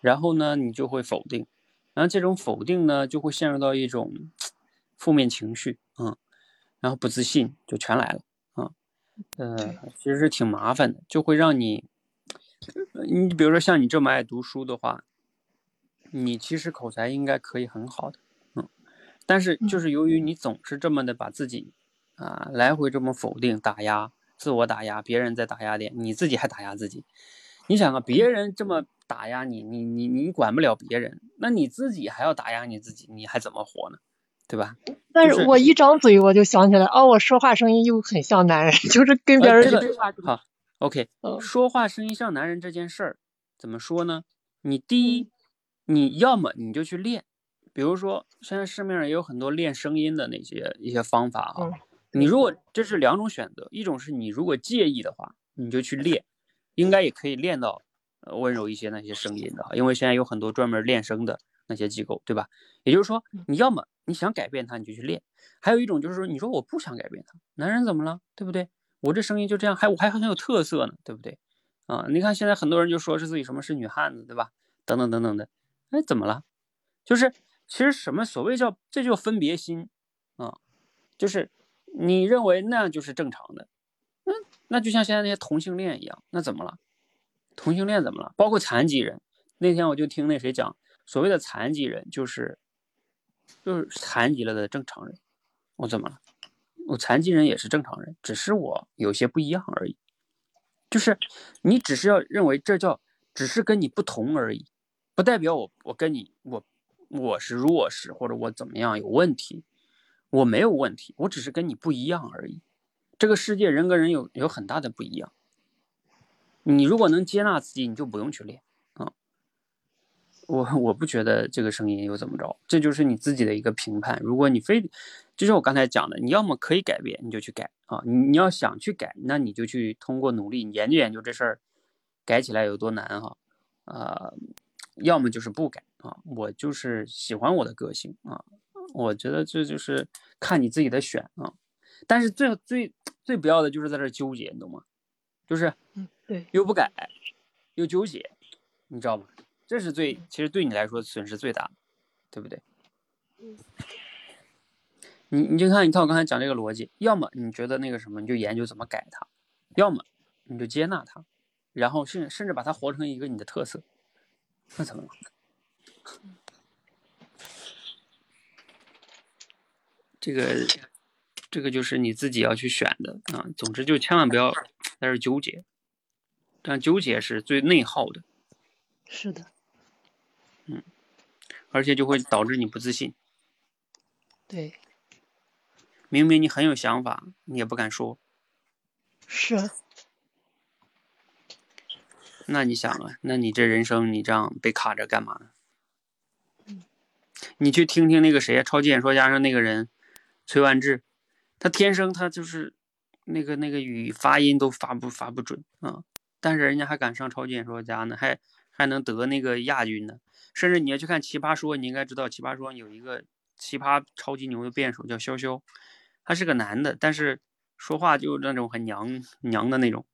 然后呢，你就会否定，然后这种否定呢，就会陷入到一种负面情绪，嗯，然后不自信就全来了。啊呃，其实是挺麻烦的，就会让你，呃你比如说像你这么爱读书的话，你其实口才应该可以很好的，嗯，但是就是由于你总是这么的把自己啊来回这么否定、打压、自我打压，别人在打压点，你自己还打压自己，你想啊，别人这么打压你，你你你管不了别人，那你自己还要打压你自己，你还怎么活呢？对吧？但是我一张嘴我就想起来，哦，我说话声音又很像男人，<laughs> 就是跟别人一对话。好，OK，嗯说话声音像男人这件事儿，怎么说呢？你第一，你要么你就去练，比如说现在市面上也有很多练声音的那些一些方法啊。嗯你如果这是两种选择，一种是你如果介意的话，你就去练，应该也可以练到呃温柔一些那些声音的啊，因为现在有很多专门练声的那些机构，对吧？也就是说，你要么你想改变它，你就去练；还有一种就是说，你说我不想改变它，男人怎么了，对不对？我这声音就这样，还我还很有特色呢，对不对？啊，你看现在很多人就说是自己什么是女汉子，对吧？等等等等的，哎，怎么了？就是其实什么所谓叫这就分别心啊，就是你认为那样就是正常的，那那就像现在那些同性恋一样，那怎么了？同性恋怎么了？包括残疾人，那天我就听那谁讲，所谓的残疾人就是就是残疾了的正常人，我怎么了？我残疾人也是正常人，只是我有些不一样而已。就是你只是要认为这叫只是跟你不同而已，不代表我我跟你我我是弱势或者我怎么样有问题，我没有问题，我只是跟你不一样而已。这个世界人跟人有有很大的不一样，你如果能接纳自己，你就不用去练啊。我我不觉得这个声音有怎么着，这就是你自己的一个评判。如果你非，就是我刚才讲的，你要么可以改变，你就去改啊。你你要想去改，那你就去通过努力研究研究这事儿，改起来有多难哈。啊，要么就是不改啊。我就是喜欢我的个性啊。我觉得这就是看你自己的选啊。但是最最最不要的就是在这纠结，你懂吗？就是嗯，对，又不改，又纠结，你知道吗？这是最其实对你来说损失最大，对不对？你你就看，你看我刚才讲这个逻辑，要么你觉得那个什么，你就研究怎么改它；要么你就接纳它，然后甚甚至把它活成一个你的特色，那怎么了？这个这个就是你自己要去选的啊。总之就千万不要在这纠结，这样纠结是最内耗的，是的，嗯而且就会导致你不自信。对，明明你很有想法，你也不敢说，是啊，那你想啊，那你这人生你这样被卡着干嘛呢？你去听听那个谁啊，超级演说家上那个人崔万志，他天生他就是那个那个语发音都发不发不准啊，但是人家还敢上超级演说家呢，还还能得那个亚军呢。甚至你要去看《奇葩说》，你应该知道《奇葩说》有一个奇葩超级牛的辩手叫潇潇，他是个男的，但是说话就那种很娘娘的那种，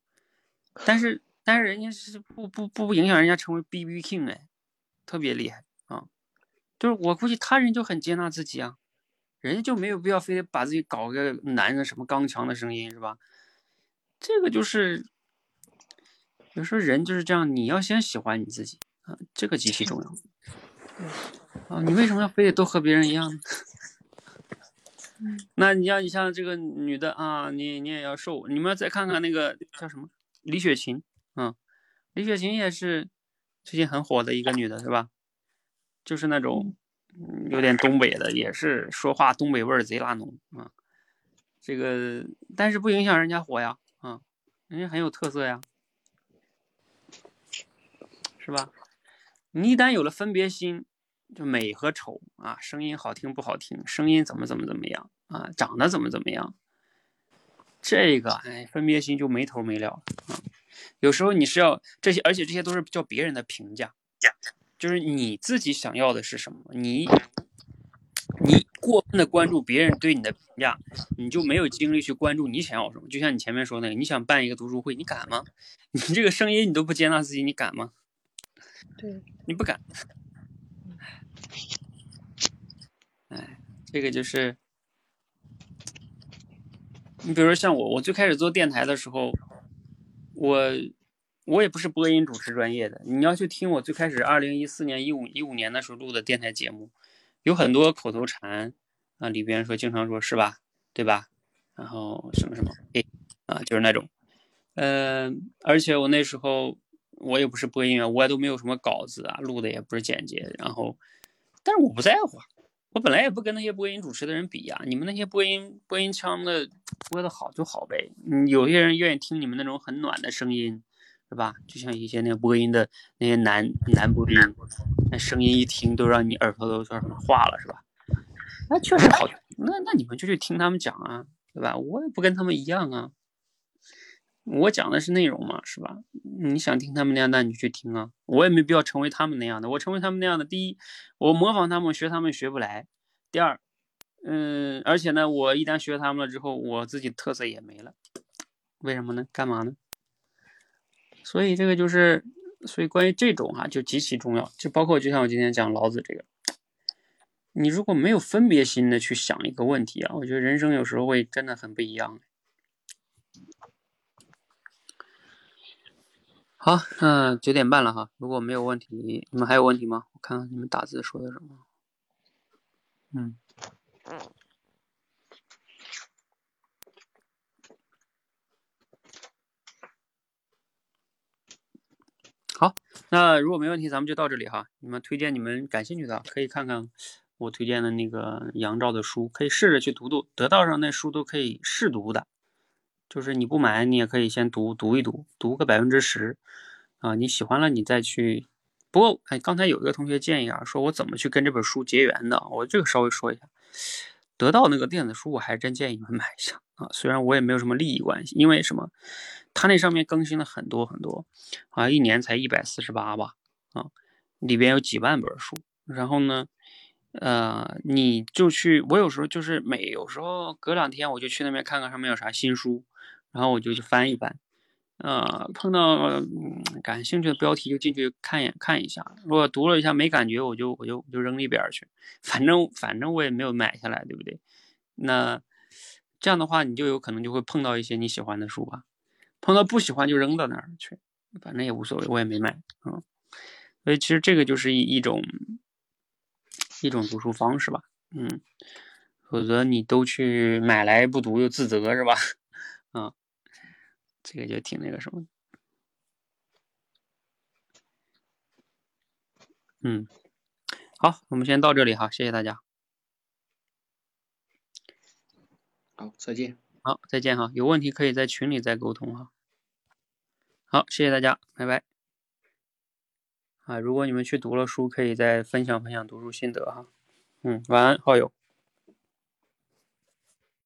但是但是人家是不不不影响人家成为 B B King 哎，特别厉害！就是我估计他人就很接纳自己啊，人家就没有必要非得把自己搞个男人什么刚强的声音是吧？这个就是有时候人就是这样，你要先喜欢你自己啊，这个极其重要啊！你为什么要非得都和别人一样呢？<laughs> 那你要你像这个女的啊，你你也要瘦。你们再看看那个叫什么李雪琴，嗯，李雪琴也是最近很火的一个女的，是吧？就是那种有点东北的，也是说话东北味儿贼拉浓啊。这个但是不影响人家火呀，啊，人家很有特色呀，是吧？你一旦有了分别心，就美和丑啊，声音好听不好听，声音怎么怎么怎么样啊，长得怎么怎么样，这个哎，分别心就没头没了啊。有时候你是要这些，而且这些都是叫别人的评价，就是你自己想要的是什么，你你过分的关注别人对你的评价，你就没有精力去关注你想要什么。就像你前面说那个，你想办一个读书会，你敢吗？你这个声音你都不接纳自己，你敢吗？对，你不敢。哎，这个就是，你比如说像我，我最开始做电台的时候，我我也不是播音主持专业的。你要去听我最开始二零一四年、一五一五年的时候录的电台节目，有很多口头禅啊，里边说经常说是吧，对吧？然后什么什么，哎，啊，就是那种，嗯、而且我那时候我也不是播音员，我也都没有什么稿子啊，录的也不是简洁，然后，但是我不在乎，我本来也不跟那些播音主持的人比呀、你们那些播音播音腔的播的好就好呗，嗯，有些人愿意听你们那种很暖的声音，是吧？就像一些那个播音的那些男男播音，那声音一听都让你耳朵都叫什么化了，是吧？那确实好听，那那你们就去听他们讲啊，对吧？我也不跟他们一样啊，我讲的是内容嘛，是吧？你想听他们那样，那你去听啊。我也没必要成为他们那样的。我成为他们那样的，第一，我模仿他们，学他们学不来；第二，嗯，而且呢，我一旦学他们了之后，我自己特色也没了。为什么呢？干嘛呢？所以这个就是，所以关于这种啊，就极其重要。就包括就像我今天讲老子这个，你如果没有分别心的去想一个问题啊，我觉得人生有时候会真的很不一样。好，嗯，九点半了哈，如果没有问题，你们还有问题吗？我看看你们打字说的什么。嗯，好，那如果没问题，咱们就到这里哈。你们推荐你们感兴趣的，可以看看我推荐的那个杨照的书，可以试着去读读。得到上那书都可以试读的，就是你不买，你也可以先读读一读，读个百分之十啊，你喜欢了你再去。不过哎，刚才有一个同学建议啊，说我怎么去跟这本书结缘的，我这个稍微说一下。得到那个电子书，我还真建议你们买一下啊，虽然我也没有什么利益关系，因为什么？它那上面更新了很多很多啊，一年才一百四十八吧啊，里边有几万本书，然后呢？呃，你就去，我有时候就是每有时候隔两天我就去那边看看上面有啥新书，然后我就去翻一翻，呃，碰到感兴趣的标题就进去看一眼看一下，如果读了一下没感觉，我就我就就扔一边去，反正反正我也没有买下来，对不对？那这样的话，你就有可能就会碰到一些你喜欢的书吧，碰到不喜欢就扔到那儿去，反正也无所谓，我也没买啊，所以其实这个就是一一种。一种读书方式吧，嗯，否则你都去买来不读又自责是吧？啊，这个就挺那个什么，嗯，好，我们先到这里哈，谢谢大家，好，再见，好，再见哈，有问题可以在群里再沟通哈，好，谢谢大家，拜拜。啊，如果你们去读了书，可以再分享分享读书心得哈。嗯，晚安，好友。